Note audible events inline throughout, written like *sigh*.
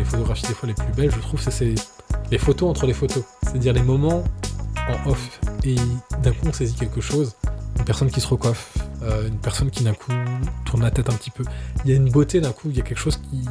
les photographies des fois les plus belles, je trouve, c'est les photos entre les photos. C'est-à-dire les moments en off. Et d'un coup, on saisit quelque chose. Une personne qui se recoiffe, euh, une personne qui d'un coup tourne la tête un petit peu. Il y a une beauté d'un coup, il y a quelque chose qui.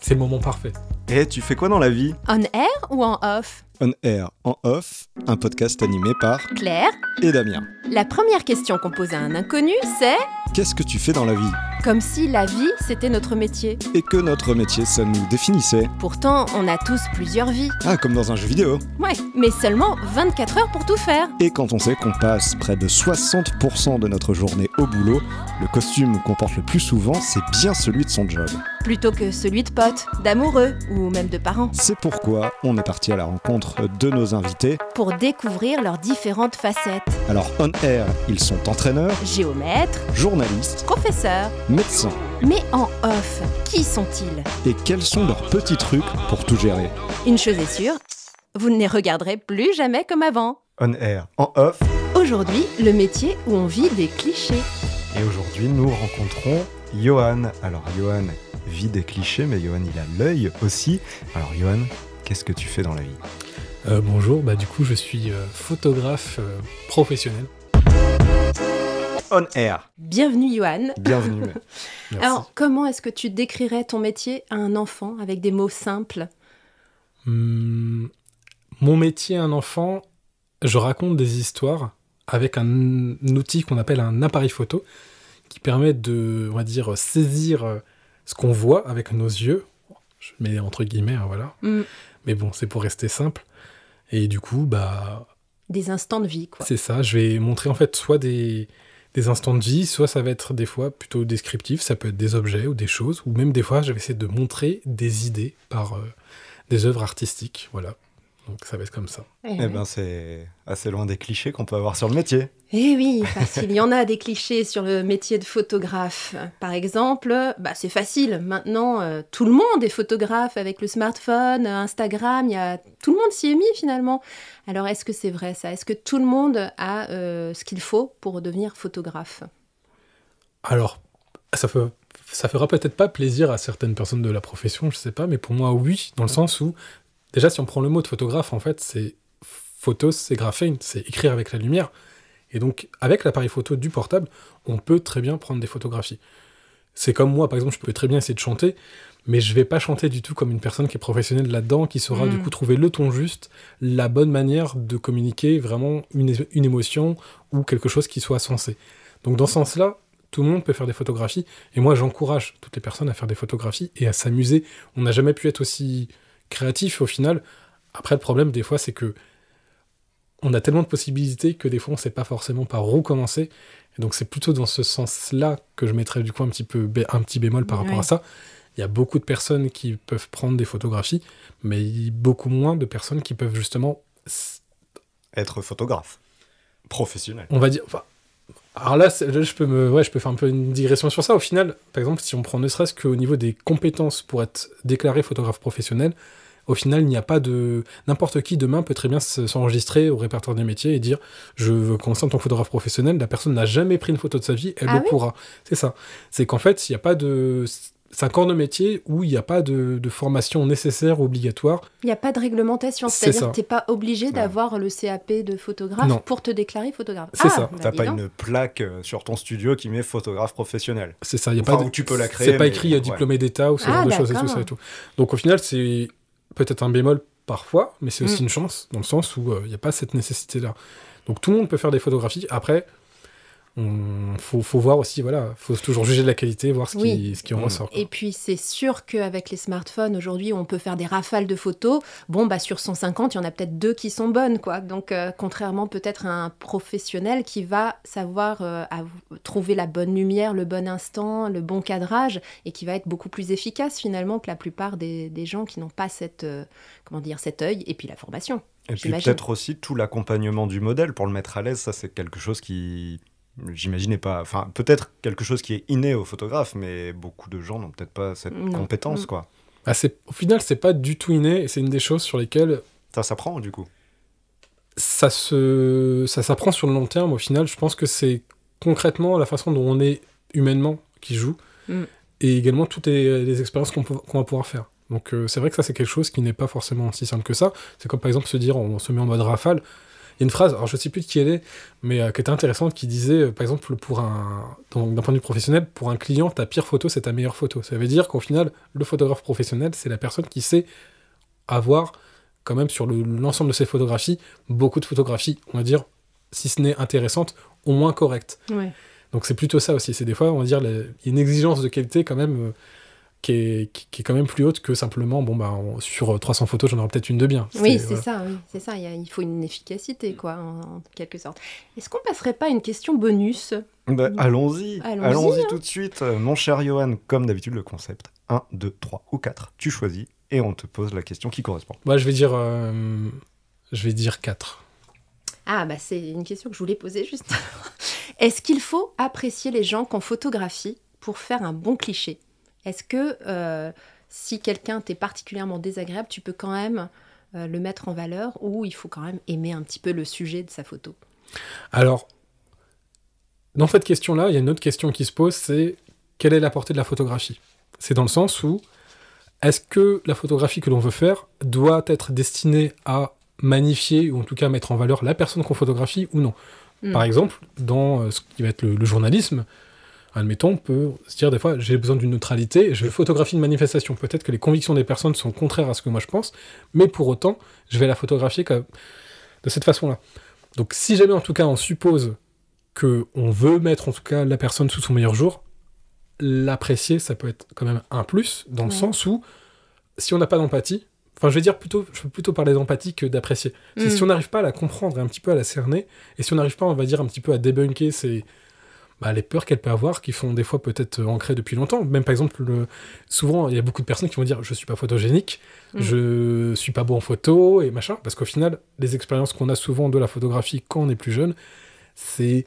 C'est le moment parfait. Et tu fais quoi dans la vie? On air ou en off? On Air en off, un podcast animé par Claire et Damien. La première question qu'on pose à un inconnu, c'est Qu'est-ce que tu fais dans la vie? Comme si la vie, c'était notre métier. Et que notre métier, ça nous définissait. Pourtant, on a tous plusieurs vies. Ah, comme dans un jeu vidéo. Ouais, mais seulement 24 heures pour tout faire. Et quand on sait qu'on passe près de 60% de notre journée au boulot, le costume qu'on porte le plus souvent, c'est bien celui de son job. Plutôt que celui de potes, d'amoureux ou même de parents. C'est pourquoi on est parti à la rencontre de nos invités pour découvrir leurs différentes facettes. Alors, on air, ils sont entraîneurs, géomètres, journalistes, professeurs, médecins. Mais en off, qui sont-ils? Et quels sont leurs petits trucs pour tout gérer? Une chose est sûre, vous ne les regarderez plus jamais comme avant. On air, en off. Aujourd'hui, le métier où on vit des clichés. Et aujourd'hui, nous rencontrons Johan. Alors, Johan vit des clichés, mais Johan, il a l'œil aussi. Alors, Johan, qu'est-ce que tu fais dans la vie? Euh, Bonjour, bah, du coup, je suis euh, photographe euh, professionnel. On air. Bienvenue, Johan. Bienvenue. *laughs* Alors, comment est-ce que tu décrirais ton métier à un enfant avec des mots simples? Hmm, Mon métier à un enfant, je raconte des histoires avec un outil qu'on appelle un appareil photo qui permet de, on va dire, saisir ce qu'on voit avec nos yeux. Je mets entre guillemets, hein, voilà. Mm. Mais bon, c'est pour rester simple. Et du coup, bah. Des instants de vie, quoi. C'est ça. Je vais montrer en fait soit des, des instants de vie, soit ça va être des fois plutôt descriptif, ça peut être des objets ou des choses, ou même des fois, je vais essayer de montrer des idées par euh, des œuvres artistiques. Voilà. Donc ça va être comme ça. Eh, eh ben c'est assez loin des clichés qu'on peut avoir sur le métier. Eh oui, parce *laughs* qu'il y en a des clichés sur le métier de photographe. Par exemple, bah c'est facile. Maintenant, euh, tout le monde est photographe avec le smartphone, Instagram. Y a... Tout le monde s'y est mis finalement. Alors est-ce que c'est vrai ça? Est-ce que tout le monde a euh, ce qu'il faut pour devenir photographe? Alors, ça fait ça fera peut-être pas plaisir à certaines personnes de la profession, je sais pas, mais pour moi oui, dans le sens où Déjà, si on prend le mot de photographe, en fait, c'est photos, c'est graphein, c'est écrire avec la lumière. Et donc, avec l'appareil photo du portable, on peut très bien prendre des photographies. C'est comme moi, par exemple, je peux très bien essayer de chanter, mais je vais pas chanter du tout comme une personne qui est professionnelle là-dedans, qui saura du mm. coup trouver le ton juste, la bonne manière de communiquer vraiment une, une émotion ou quelque chose qui soit sensé. Donc, dans ce sens-là, tout le monde peut faire des photographies, et moi j'encourage toutes les personnes à faire des photographies et à s'amuser. On n'a jamais pu être aussi créatif au final. Après, le problème, des fois, c'est que on a tellement de possibilités que des fois, on ne sait pas forcément par où commencer. Et donc, c'est plutôt dans ce sens-là que je mettrais du coup un petit, peu un petit bémol par rapport à ça. Il y a beaucoup de personnes qui peuvent prendre des photographies, mais beaucoup moins de personnes qui peuvent justement être photographe professionnel. On va dire. Alors là, je peux me, ouais, je peux faire un peu une digression sur ça. Au final, par exemple, si on prend ne serait-ce qu'au niveau des compétences pour être déclaré photographe professionnel, au final, il n'y a pas de. N'importe qui demain peut très bien s'enregistrer au répertoire des métiers et dire Je veux commencer en tant que photographe professionnel. La personne n'a jamais pris une photo de sa vie, elle ah le pourra. C'est ça. C'est qu'en fait, il n'y a pas de. C'est un corps de métier où il n'y a pas de, formation nécessaire, obligatoire. Il n'y a pas de réglementation, c'est-à-dire que tu n'es pas obligé d'avoir le CAP de photographe pour te déclarer photographe. C'est ça. Bah tu n'as pas une plaque euh, sur ton studio qui met photographe professionnel. C'est ça. Y a pas où tu peux la créer. C'est pas écrit diplômé d'État ou ce genre ah, de choses et tout ça et tout. Donc au final, c'est peut-être un bémol parfois, mais c'est aussi mm. une chance, dans le sens où il euh, n'y a pas cette nécessité-là. Donc tout le monde peut faire des photographies. Après, il faut, faut, voir aussi, voilà, faut toujours juger de la qualité, voir ce qui, ce qui en ressort. Et puis c'est sûr qu'avec les smartphones aujourd'hui, on peut faire des rafales de photos. Bon, bah sur 150, il y en a peut-être deux qui sont bonnes, quoi. Donc euh, contrairement peut-être à un professionnel qui va savoir euh, trouver la bonne lumière, le bon instant, le bon cadrage, et qui va être beaucoup plus efficace finalement que la plupart des, des gens qui n'ont pas cette, euh, comment dire, cet œil et puis la formation. Et puis peut-être aussi tout l'accompagnement du modèle pour le mettre à l'aise, ça c'est quelque chose qui j'imaginais pas. Enfin, peut-être quelque chose qui est inné au photographe, mais beaucoup de gens n'ont peut-être pas cette compétence, mm. quoi. Ah, au final, c'est pas du tout inné, et c'est une des choses sur lesquelles. Ça s'apprend, du coup. Ça se, ça s'apprend sur le long terme. Au final, je pense que c'est concrètement la façon dont on est humainement qui joue, mm. et également toutes les, expériences qu'on va pouvoir faire. Donc euh, c'est vrai que ça c'est quelque chose qui n'est pas forcément si simple que ça. C'est comme par exemple se dire on se met en mode rafale. Il y a une phrase, alors je sais plus de qui elle est, mais euh, qui était intéressante, qui disait, euh, par exemple, pour un, d'un point de vue professionnel, pour un client, ta pire photo, c'est ta meilleure photo. Ça veut dire qu'au final, le photographe professionnel, c'est la personne qui sait avoir, quand même, sur le- l'ensemble de ses photographies, beaucoup de photographies, on va dire, si ce n'est intéressantes, au moins correctes. Ouais. Donc c'est plutôt ça aussi. C'est des fois, on va dire, il y a une exigence de qualité quand même euh, qui, est, qui, qui est quand même plus haute que simplement, bon, bah, on- sur euh, 300 photos, j'en aurai peut-être une de bien. Oui, c'est voilà. ça, oui, c'est ça. Il, y a- il faut une efficacité, quoi, en, en quelque sorte. Est-ce qu'on passerait pas à une question bonus? Bah, allons-y, Allons-y, allons-y hein. tout de suite. Euh, Mon cher Johan, comme d'habitude, le concept 1, 2, 3 ou 4, tu choisis et on te pose la question qui correspond. Moi, je vais dire, euh, je vais dire 4. Ah, bah c'est une question que je voulais poser juste. *laughs* Est-ce qu'il faut apprécier les gens qu'on photographie pour faire un bon cliché? Est-ce que euh, si quelqu'un t'est particulièrement désagréable, tu peux quand même euh, le mettre en valeur ou il faut quand même aimer un petit peu le sujet de sa photo? Alors, dans cette question-là, il y a une autre question qui se pose, c'est quelle est la portée de la photographie? C'est dans le sens où est-ce que la photographie que l'on veut faire doit être destinée à magnifier ou en tout cas mettre en valeur la personne qu'on photographie ou non? Hmm. Par exemple, dans euh, ce qui va être le, le journalisme, admettons, on peut se dire des fois j'ai besoin d'une neutralité, je photographie une manifestation. Peut-être que les convictions des personnes sont contraires à ce que moi je pense, mais pour autant, je vais la photographier comme- de cette façon-là. Donc si jamais en tout cas on suppose que on veut mettre en tout cas la personne sous son meilleur jour, l'apprécier ça peut être quand même un plus dans le Ouais. sens où si on n'a pas d'empathie, enfin je vais dire plutôt, je veux plutôt parler d'empathie que d'apprécier. Mm. Si on n'arrive pas à la comprendre et un petit peu à la cerner, et si on n'arrive pas, on va dire un petit peu à débunker ces bah, les peurs qu'elle peut avoir, qui font des fois peut-être euh, ancrées depuis longtemps. Même par exemple, le... souvent il y a beaucoup de personnes qui vont dire je suis pas photogénique, Mm. je suis pas bon en photo et machin, parce qu'au final, les expériences qu'on a souvent de la photographie quand on est plus jeune, c'est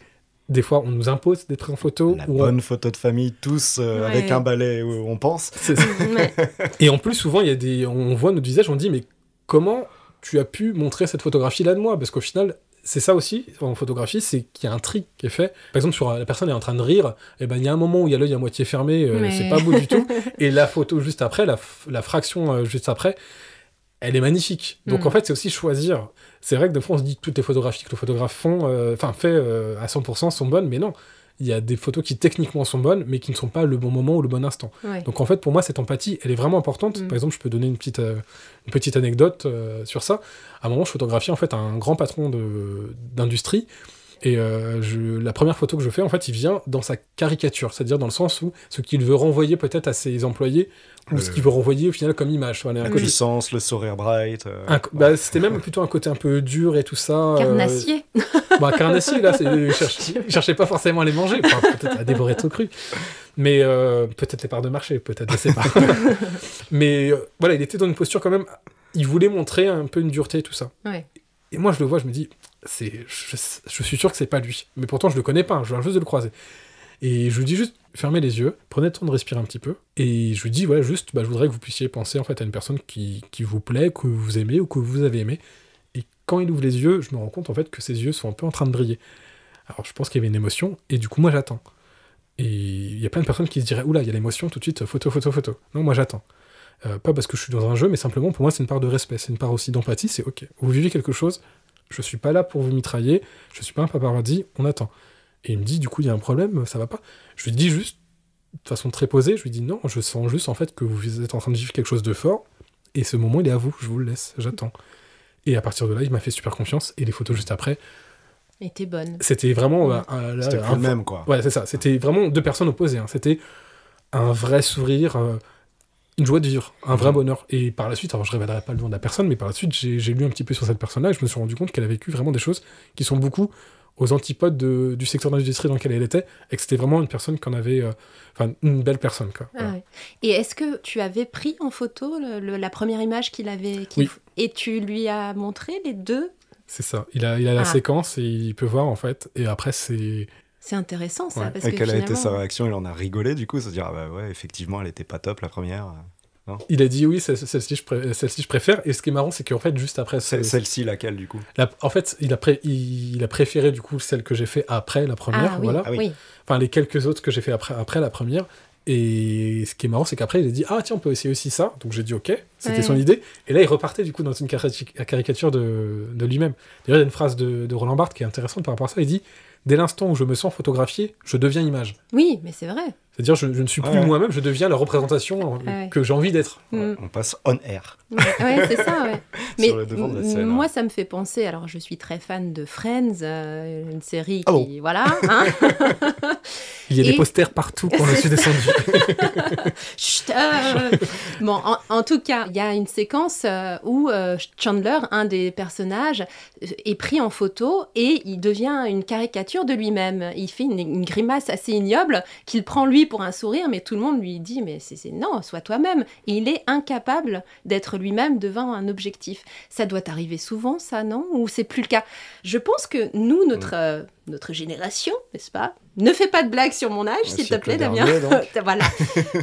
des fois on nous impose d'être en photo. La ou on- bonne photo de famille, tous euh, Ouais. avec un balai où on pense. *laughs* Ouais. Et en plus, souvent, il y a des, on voit notre visage, on dit, mais comment tu as pu montrer cette photographie-là de moi? Parce qu'au final, c'est ça aussi, en photographie, c'est qu'il y a un tri qui est fait. Par exemple, sur euh, la personne est en train de rire, et ben il y a un moment où il y a l'œil à moitié fermé, euh, Mais- c'est pas beau du tout. *laughs* Et la photo juste après, la, fraction euh, juste après, elle est magnifique. Donc Mm. en fait, c'est aussi choisir. C'est vrai que des fois, on se dit que toutes les photographies que le photographe font, euh, enfin fait à 100% sont bonnes, mais non. Il y a des photos qui techniquement sont bonnes, mais qui ne sont pas le bon moment ou le bon instant. Ouais. Donc en fait, pour moi, cette empathie, elle est vraiment importante. Mm. Par exemple, je peux donner une petite, euh, une petite anecdote euh, sur ça. À un moment, je photographiais en fait un grand patron de- d'industrie. Et euh, je, la première photo que je fais, en fait, il vient dans sa caricature, c'est-à-dire dans le sens où ce qu'il veut renvoyer peut-être à ses employés, ce Euh. qu'il veut renvoyer au final comme image. Voilà, La côté- puissance, le sourire bright. euh, un bah, c'était même plutôt un côté un peu dur et tout ça. euh, Carnassier. bah, carnassier, là, c'est- *laughs* il cherchait, il cherchait pas forcément à les manger, enfin, peut-être à dévorer tout cru. Mais euh, peut-être les parts de marché, peut-être, je sais pas. *laughs* Mais euh, voilà, il était dans une posture quand même. Il voulait montrer un peu une dureté et tout ça. Ouais. Et moi, je le vois, je me dis, c'est, je, je suis sûr que c'est pas lui. Mais pourtant, je le connais pas, je viens juste de le croiser. Et je lui dis juste, fermez les yeux, prenez le temps de respirer un petit peu. Et je lui dis, voilà, juste, bah, je voudrais que vous puissiez penser en fait à une personne qui, qui vous plaît, que vous aimez ou que vous avez aimé. Et quand il ouvre les yeux, je me rends compte en fait que ses yeux sont un peu en train de briller. Alors je pense qu'il y avait une émotion, et du coup, moi j'attends. Et il y a plein de personnes qui se diraient, oula, il y a l'émotion, tout de suite, photo, photo, photo. Non, moi j'attends. Euh, pas parce que je suis dans un jeu, mais simplement pour moi c'est une part de respect, c'est une part aussi d'empathie, c'est ok. Vous vivez quelque chose, je suis pas là pour vous mitrailler, je suis pas un paparazzi, on attend. Et il me dit, du coup, il y a un problème, ça va pas. Je lui dis juste, de façon très posée, je lui dis non, je sens juste en fait que vous êtes en train de vivre quelque chose de fort, et ce moment il est à vous, je vous le laisse, j'attends. Et à partir de là, il m'a fait super confiance, et les photos juste après, était bonne. c'était vraiment. Ouais. euh, C'était un- même, quoi. Ouais, c'est ça. C'était vraiment deux personnes opposées. hein. C'était un vrai sourire, euh, une joie de vivre, un vrai Mhm. bonheur. Et par la suite, alors je révélerai pas le nom de la personne, mais par la suite, j'ai j'ai lu un petit peu sur cette personne-là et je me suis rendu compte qu'elle a vécu vraiment des choses qui sont beaucoup aux antipodes de- du secteur d'industrie dans lequel elle était, et que c'était vraiment une personne qu'on avait, euh, enfin une belle personne quoi. Ah Voilà. ouais. Et est-ce que tu avais pris en photo le- le- la première image qu'il avait Oui. Et tu lui as montré les deux? C'est ça. Il a, il a la Ah. séquence et il peut voir en fait. Et après c'est, C'est intéressant ça. Ouais. Parce Et que quelle a été sa réaction? Il en a rigolé du coup, se dire ah bah ouais, effectivement, elle était pas top la première. Il a dit oui, c'est- celle-ci je, pré- je préfère. Et ce qui est marrant, c'est qu'en fait juste après, ce- Celle-ci, laquelle du coup? La- en fait, il a, pré- il, il a préféré du coup celle que j'ai fait après la première, Ah oui, voilà. Ah oui. Enfin, les quelques autres que j'ai fait après, après la première. Et ce qui est marrant, c'est qu'après, il a dit Ah, tiens, on peut essayer aussi ça. Donc j'ai dit Ok, c'était Ouais. son idée. Et là, il repartait du coup dans une cari- caricature de, de lui-même. D'ailleurs, il y a une phrase de, de Roland Barthes qui est intéressante par rapport à ça. Il dit Dès l'instant où je me sens photographié, je deviens image. Oui, mais c'est vrai. C'est-à-dire, je, je ne suis plus Ouais. moi-même, je deviens la représentation Ouais. que j'ai envie d'être. Mm. On passe on air. Ouais, c'est ça, ouais. *laughs* Mais Sur le devant de la scène. moi, ça me fait penser. Alors, je suis très fan de Friends, euh, une série qui. Ah bon Voilà. hein. *laughs* Il y a Et- des posters partout quand je suis descendu. *laughs* Chut, euh, Bon, en, en tout cas, il y a une séquence euh, où euh, Chandler, un des personnages, est pris en photo et il devient une caricature de lui-même. Il fait une, une grimace assez ignoble qu'il prend lui pour un sourire, mais tout le monde lui dit mais c'est non, sois toi-même. Et il est incapable d'être lui-même devant un objectif. Ça doit arriver souvent, ça, non? Ou c'est plus le cas? Je pense que nous, notre euh, notre génération, n'est-ce pas? Ne fais pas de blagues sur mon âge, s'il te plaît, Damien. *laughs* voilà,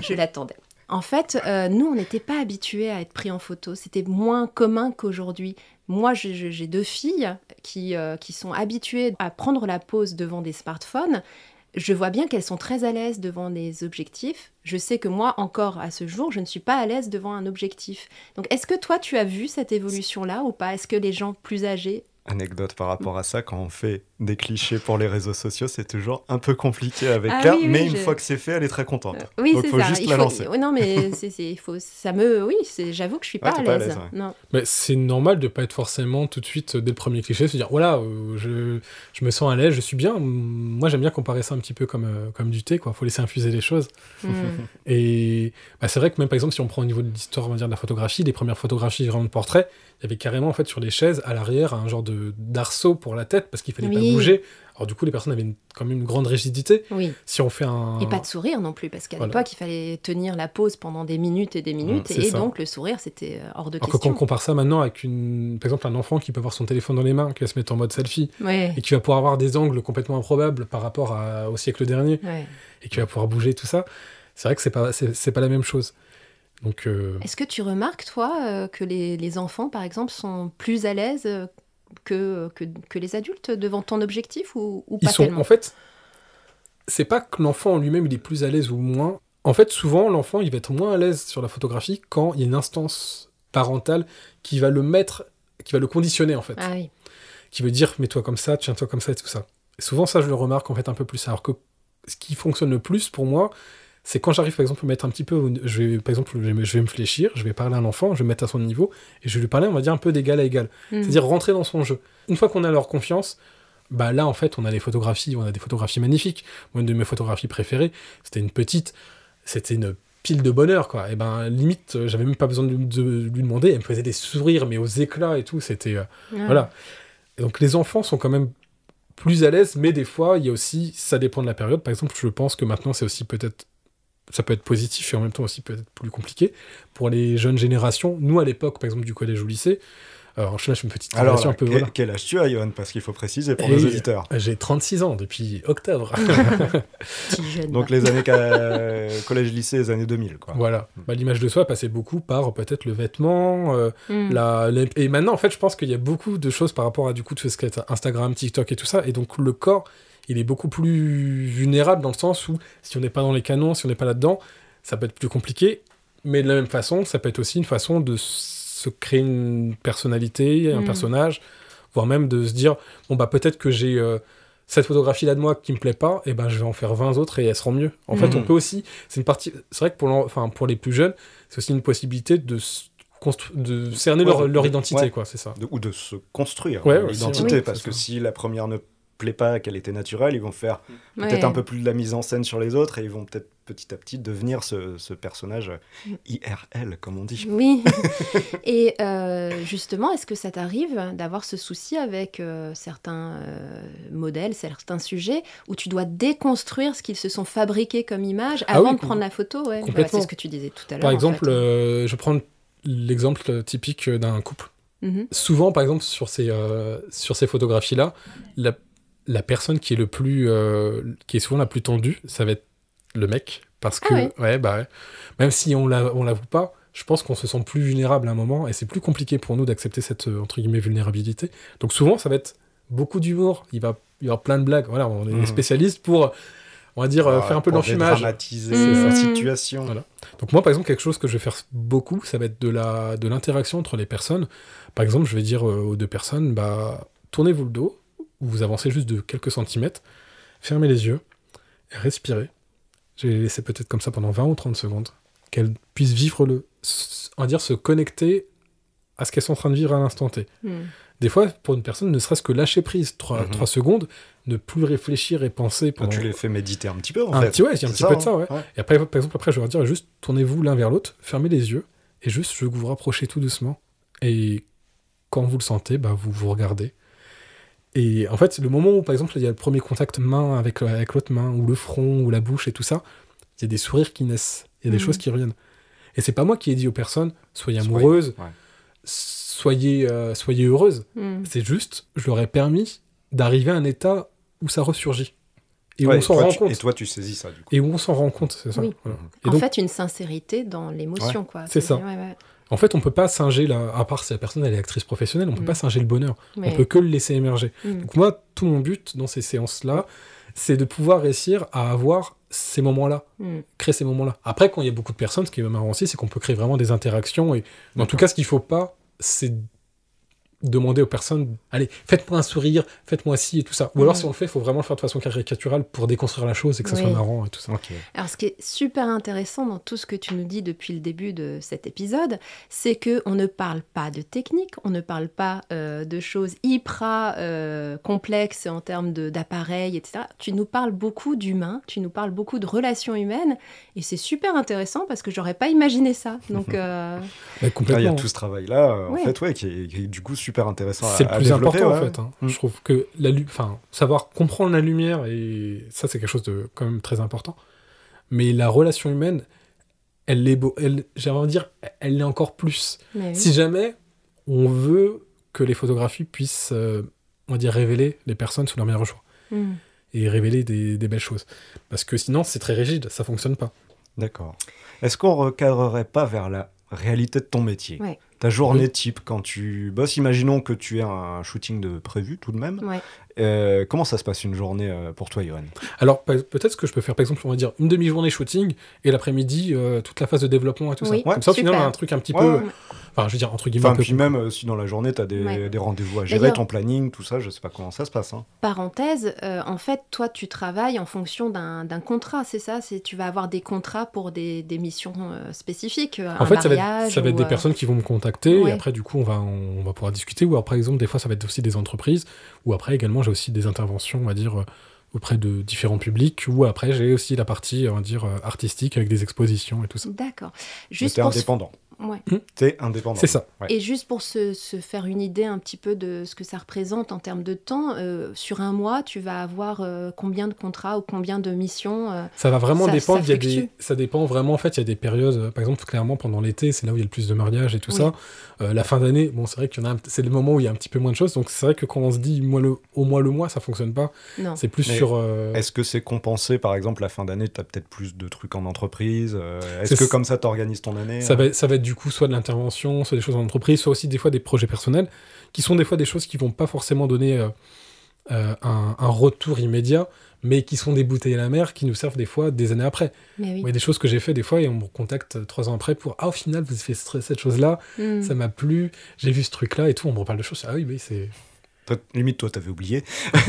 je l'attendais. En fait, euh, nous, on n'était pas habitués à être pris en photo. C'était moins commun qu'aujourd'hui. Moi, j'ai deux filles qui, euh, qui sont habituées à prendre la pose devant des smartphones. Je vois bien qu'elles sont très à l'aise devant des objectifs. Je sais que moi, encore à ce jour, je ne suis pas à l'aise devant un objectif. Donc, est-ce que toi, tu as vu cette évolution-là ou pas? Est-ce que les gens plus âgés Anecdote par rapport à ça, quand on fait des clichés pour les réseaux sociaux, c'est toujours un peu compliqué avec Ah Claire, oui, oui, mais une fois que c'est fait, elle est très contente. Euh, Oui, Donc c'est faut ça. juste Il la faut- lancer. Oui, non, mais *laughs* c'est, faut, ça me, oui, c'est, j'avoue que je suis pas à l'aise. ouais. Non. Mais c'est normal de pas être forcément tout de suite euh, dès le premier cliché se dire voilà euh, je, je me sens à l'aise je suis bien moi j'aime bien comparer ça un petit peu comme euh, comme du thé quoi faut laisser infuser les choses Hmm. et bah, c'est vrai que même par exemple si on prend au niveau de l'histoire on va dire de la photographie les premières photographies vraiment de portrait il y avait carrément en fait sur les chaises à l'arrière un genre de d'arceau pour la tête parce qu'il fallait pas Oui. bouger alors du coup les personnes avaient une- quand même une grande rigidité Oui. si on fait un Et pas de sourire non plus, parce qu'à Voilà. l'époque, il fallait tenir la pause pendant des minutes et des minutes, c'est et ça. donc le sourire, c'était euh, hors de alors que quand question. on compare ça maintenant avec une par exemple un enfant qui peut avoir son téléphone dans les mains qui va se mettre en mode selfie Ouais, et qui va pouvoir avoir des angles complètement improbables par rapport à- au siècle dernier ouais. et qui va pouvoir bouger tout ça, c'est vrai que c'est pas c'est, pas la même chose. Donc euh, Est-ce que tu remarques, toi, euh, que les, les enfants, par exemple, sont plus à l'aise que, que, que les adultes devant ton objectif ou, ou ils pas sont tellement en fait c'est pas que l'enfant en lui-même il est plus à l'aise ou moins. En fait, souvent l'enfant il va être moins à l'aise sur la photographie quand il y a une instance parentale qui va le mettre qui va le conditionner en fait, Ah oui. qui veut dire mets-toi comme ça, tiens-toi comme ça et tout ça. Et souvent ça je le remarque en fait un peu plus alors que ce qui fonctionne le plus pour moi c'est quand j'arrive par exemple à mettre un petit peu, je vais, par exemple, je vais, me- je vais me fléchir, je vais parler à un enfant, je vais me mettre à son niveau, et je vais lui parler, on va dire, un peu d'égal à égal. Hmm. C'est-à-dire rentrer dans son jeu. Une fois qu'on a leur confiance, bah là, en fait, on a des photographies, on a des photographies magnifiques. Moi, une de mes photographies préférées, c'était une petite, c'était une pile de bonheur, quoi. Et ben, limite, j'avais même pas besoin de, de lui demander, elle me faisait des sourires, mais aux éclats et tout, c'était... euh. Voilà. Et donc, les enfants sont quand même plus à l'aise, mais des fois, il y a aussi, ça dépend de la période. Par exemple, je pense que maintenant, c'est aussi peut-être ça peut être positif et en même temps aussi peut-être plus compliqué pour les jeunes générations. Nous, à l'époque, par exemple, du collège ou lycée, alors je lâche une petite Alors, là, un peu. quel, voilà. quel âge tu as, Johan? Parce qu'il faut préciser pour Et- nos auditeurs. J'ai 36 ans depuis octobre. *laughs* Donc les années ca- collège-lycée, les années 2000, quoi. voilà. Bah, L'image de soi passait beaucoup par peut-être le vêtement. euh, Hmm. la, la- Et maintenant, en fait, je pense qu'il y a beaucoup de choses par rapport à du coup tout ce qui est Instagram, TikTok et tout ça. Et donc, le corps, il est beaucoup plus vulnérable dans le sens où si on n'est pas dans les canons, si on n'est pas là-dedans, ça peut être plus compliqué. Mais de la même façon, ça peut être aussi une façon de se créer une personnalité, un Mm. personnage, voire même de se dire bon, bah peut-être que j'ai. euh, cette photographie-là de moi qui me plaît pas, et ben je vais en faire 20 autres et elles seront mieux. En fait, Mhm. on peut aussi, c'est une partie, c'est vrai que pour, enfin, pour les plus jeunes, c'est aussi une possibilité de, de cerner Ouais, leur, de- leur identité, ouais. quoi, c'est ça. De- ou de se construire Ouais, aussi, l'identité, oui. parce que ça. si la première ne plaît pas, qu'elle était naturelle, ils vont faire peut-être Ouais. un peu plus de la mise en scène sur les autres et ils vont peut-être petit à petit devenir ce, ce personnage Mm. IRL, comme on dit. Oui. *laughs* Et euh, justement, est-ce que ça t'arrive d'avoir ce souci avec euh, certains euh, modèles, certains sujets, où tu dois déconstruire ce qu'ils se sont fabriqués comme image Ah avant oui, de prendre la photo ouais? Voilà. C'est ce que tu disais tout à l'heure. Par en exemple, fait. euh, je prends l'exemple typique d'un couple. Mhm. Souvent, par exemple, sur ces, euh, sur ces photographies-là, la, la personne qui est le plus, euh, qui est souvent la plus tendue, ça va être le mec, parce que, Ah ouais. bah, ouais. même si on la, on l'avoue pas, je pense qu'on se sent plus vulnérable à un moment, et c'est plus compliqué pour nous d'accepter cette euh, entre guillemets vulnérabilité. Donc souvent, ça va être beaucoup d'humour. Il va il y avoir plein de blagues. Voilà, on est Mhm. spécialiste pour on va dire, euh, faire un peu Pour d'enfumage. dédramatiser Mmh. la situation. Voilà. Donc moi, par exemple, quelque chose que je vais faire beaucoup, ça va être de la de l'interaction entre les personnes. Par exemple, je vais dire aux deux personnes, bah, tournez-vous le dos, ou vous avancez juste de quelques centimètres, fermez les yeux, respirez. Je vais les laisser peut-être comme ça pendant 20 ou 30 secondes, qu'elles puissent vivre le... On va dire se connecter à ce qu'elles sont en train de vivre à l'instant T. Hmm. Des fois, pour une personne, ne serait-ce que lâcher prise 3, Mhm. secondes, ne plus réfléchir et penser Quand pendant... tu les fais méditer un petit peu, en Un fait. petit- ouais, il y a un petit peu de ça, hein. ouais. Et après, par exemple, après, je vais leur dire juste tournez-vous l'un vers l'autre, fermez les yeux, et juste je veux que vous vous rapprochez tout doucement. Et quand vous le sentez, bah, vous vous regardez. Et en fait, le moment où, par exemple, il y a le premier contact main avec, avec l'autre main, ou le front, ou la bouche et tout ça, il y a des sourires qui naissent, il y a des Mhm. choses qui reviennent. Et c'est pas moi qui ai dit aux personnes soyez Soyez- amoureuses, ouais. soyez, euh, soyez heureuses. Hmm. C'est juste, je leur ai permis d'arriver à un état où ça ressurgit. Et où on s'en toi, rend tu- compte. Et toi, tu saisis ça, du coup. Et où on s'en rend compte, c'est ça. Oui. voilà. Et En donc, fait, une sincérité dans l'émotion, quoi. c'est ça. En fait, on peut pas singer, la... à part si la personne elle est actrice professionnelle, on peut Mm. pas singer le bonheur. Mais- On peut que le laisser émerger. Hmm. Donc moi, tout mon but dans ces séances-là, c'est de pouvoir réussir à avoir ces moments-là, Hmm. créer ces moments-là. Après, quand il y a beaucoup de personnes, ce qui est marrant aussi, c'est qu'on peut créer vraiment des interactions. Et... Mais en tout cas, ce qu'il faut pas, c'est demander aux personnes, allez, faites-moi un sourire, faites-moi ci et tout ça. Ou alors, si on le fait, il faut vraiment le faire de façon caricaturale pour déconstruire la chose et que ça Oui. soit marrant et tout ça. Alors, ce qui est super intéressant dans tout ce que tu nous dis depuis le début de cet épisode, c'est que on ne parle pas de technique, on ne parle pas euh, de choses hyper euh, complexes en termes de- d'appareils, etc. Tu nous parles beaucoup d'humain, tu nous parles beaucoup de relations humaines, et c'est super intéressant parce que j'aurais pas imaginé ça. Donc, *laughs* euh, Mais Ah, il y a tout ce travail-là, en Ouais. fait, ouais, qui est, qui est du coup super intéressant à C'est le plus important en fait. hein. Mm. Je trouve que la lu- enfin, savoir comprendre la lumière et ça c'est quelque chose de quand même très important. Mais la relation humaine, elle est beau, elle, j'ai envie de dire, elle l'est encore plus. mais oui. Si jamais on veut que les photographies puissent, euh, on va dire, révéler les personnes sous leur meilleur jour Hmm. et révéler des, des belles choses, parce que sinon c'est très rigide, ça fonctionne pas. D'accord. Est-ce qu'on recadrerait pas vers la réalité de ton métier? Ouais. Ta journée type quand tu bosses, imaginons que tu aies un shooting de prévu tout de même. Ouais. Euh, comment ça se passe une journée euh, pour toi, Yoann Alors pe- peut-être ce que je peux faire, par exemple, on va dire une demi-journée shooting et l'après-midi euh, toute la phase de développement et tout Oui, ça. Comme ça, au final, on a super. un truc un petit Ouais, peu, ouais. enfin, je veux dire entre guillemets. Enfin, puis même euh, si dans la journée, tu as des, Ouais. des rendez-vous à gérer, ton planning, tout ça, je sais pas comment ça se passe. hein. Parenthèse, euh, en fait, toi, tu travailles en fonction d'un contrat, c'est ça? C'est Tu vas avoir des contrats pour des, des missions euh, spécifiques, En un fait, ça va, être, mariage ça va être ou, des personnes qui vont me contacter Ouais. et après, du coup, on va, on, va pouvoir discuter. Ou alors, par exemple, des fois, ça va être aussi des entreprises. Ou après, également, j'ai aussi des interventions, on va dire, euh, auprès de différents publics. Ou après, j'ai aussi la partie, on va dire, euh, artistique avec des expositions et tout ça. D'accord. Juste pour indépendant. Ouais. T'es indépendant. C'est ça. Ouais. Et juste pour se, se faire une idée un petit peu de ce que ça représente en termes de temps, euh, sur un mois, tu vas avoir euh, combien de contrats ou combien de missions euh, Ça va vraiment Ça- dépendre. ça il y a des, fluctue. ça dépend vraiment. En fait, il y a des périodes. Par exemple, clairement, pendant l'été, c'est là où il y a le plus de mariages et tout Oui. ça. Euh, la fin d'année, bon, c'est vrai qu'il y en a. C'est le moment où il y a un petit peu moins de choses. Donc, c'est vrai que quand on se dit moi, le, au mois le mois, ça fonctionne pas. Non. C'est plus Mais sur. euh, Est-ce que c'est compensé, par exemple, la fin d'année, tu as peut-être plus de trucs en entreprise euh, Est-ce C'est- que comme ça, t'organises ton année Ça hein va, ça va être du coup soit de l'intervention, soit des choses en entreprise, soit aussi des fois des projets personnels, qui sont des fois des choses qui vont pas forcément donner euh, euh, un, un retour immédiat, mais qui sont des bouteilles à la mer, qui nous servent des fois des années après. Mais oui. Il y a des choses que j'ai fait des fois et on me contacte trois ans après pour ah au final vous avez fait ce- cette chose là, Hmm. ça m'a plu, j'ai vu ce truc là et tout, on me reparle de choses. Ah oui oui c'est. Limite, toi, t'avais oublié. *laughs* *laughs*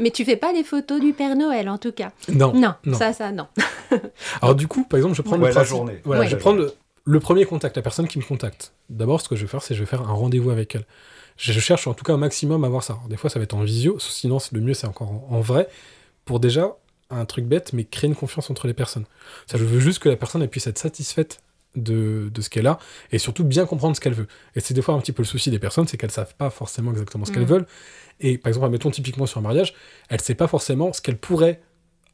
Mais tu fais pas les photos du Père Noël, en tout cas. Non. Non, non. ça, ça, non. *laughs* Alors du coup par exemple je prends Ouais, le la principe- journée. Voilà, Ouais. je vais prendre le, le premier contact, la personne qui me contacte. D'abord, ce que je vais faire, c'est je vais faire un rendez-vous avec elle. Je, je cherche en tout cas un maximum à voir ça. Alors, des fois, ça va être en visio, sinon c'est- le mieux c'est encore en, en vrai, pour déjà un truc bête, mais créer une confiance entre les personnes. Ça, je veux juste que la personne elle puisse être satisfaite de, de ce qu'elle a et surtout bien comprendre ce qu'elle veut. Et c'est des fois un petit peu le souci des personnes, c'est qu'elles savent pas forcément exactement ce qu'elles Mhm. veulent. Et par exemple, mettons typiquement sur un mariage, elle sait pas forcément ce qu'elle pourrait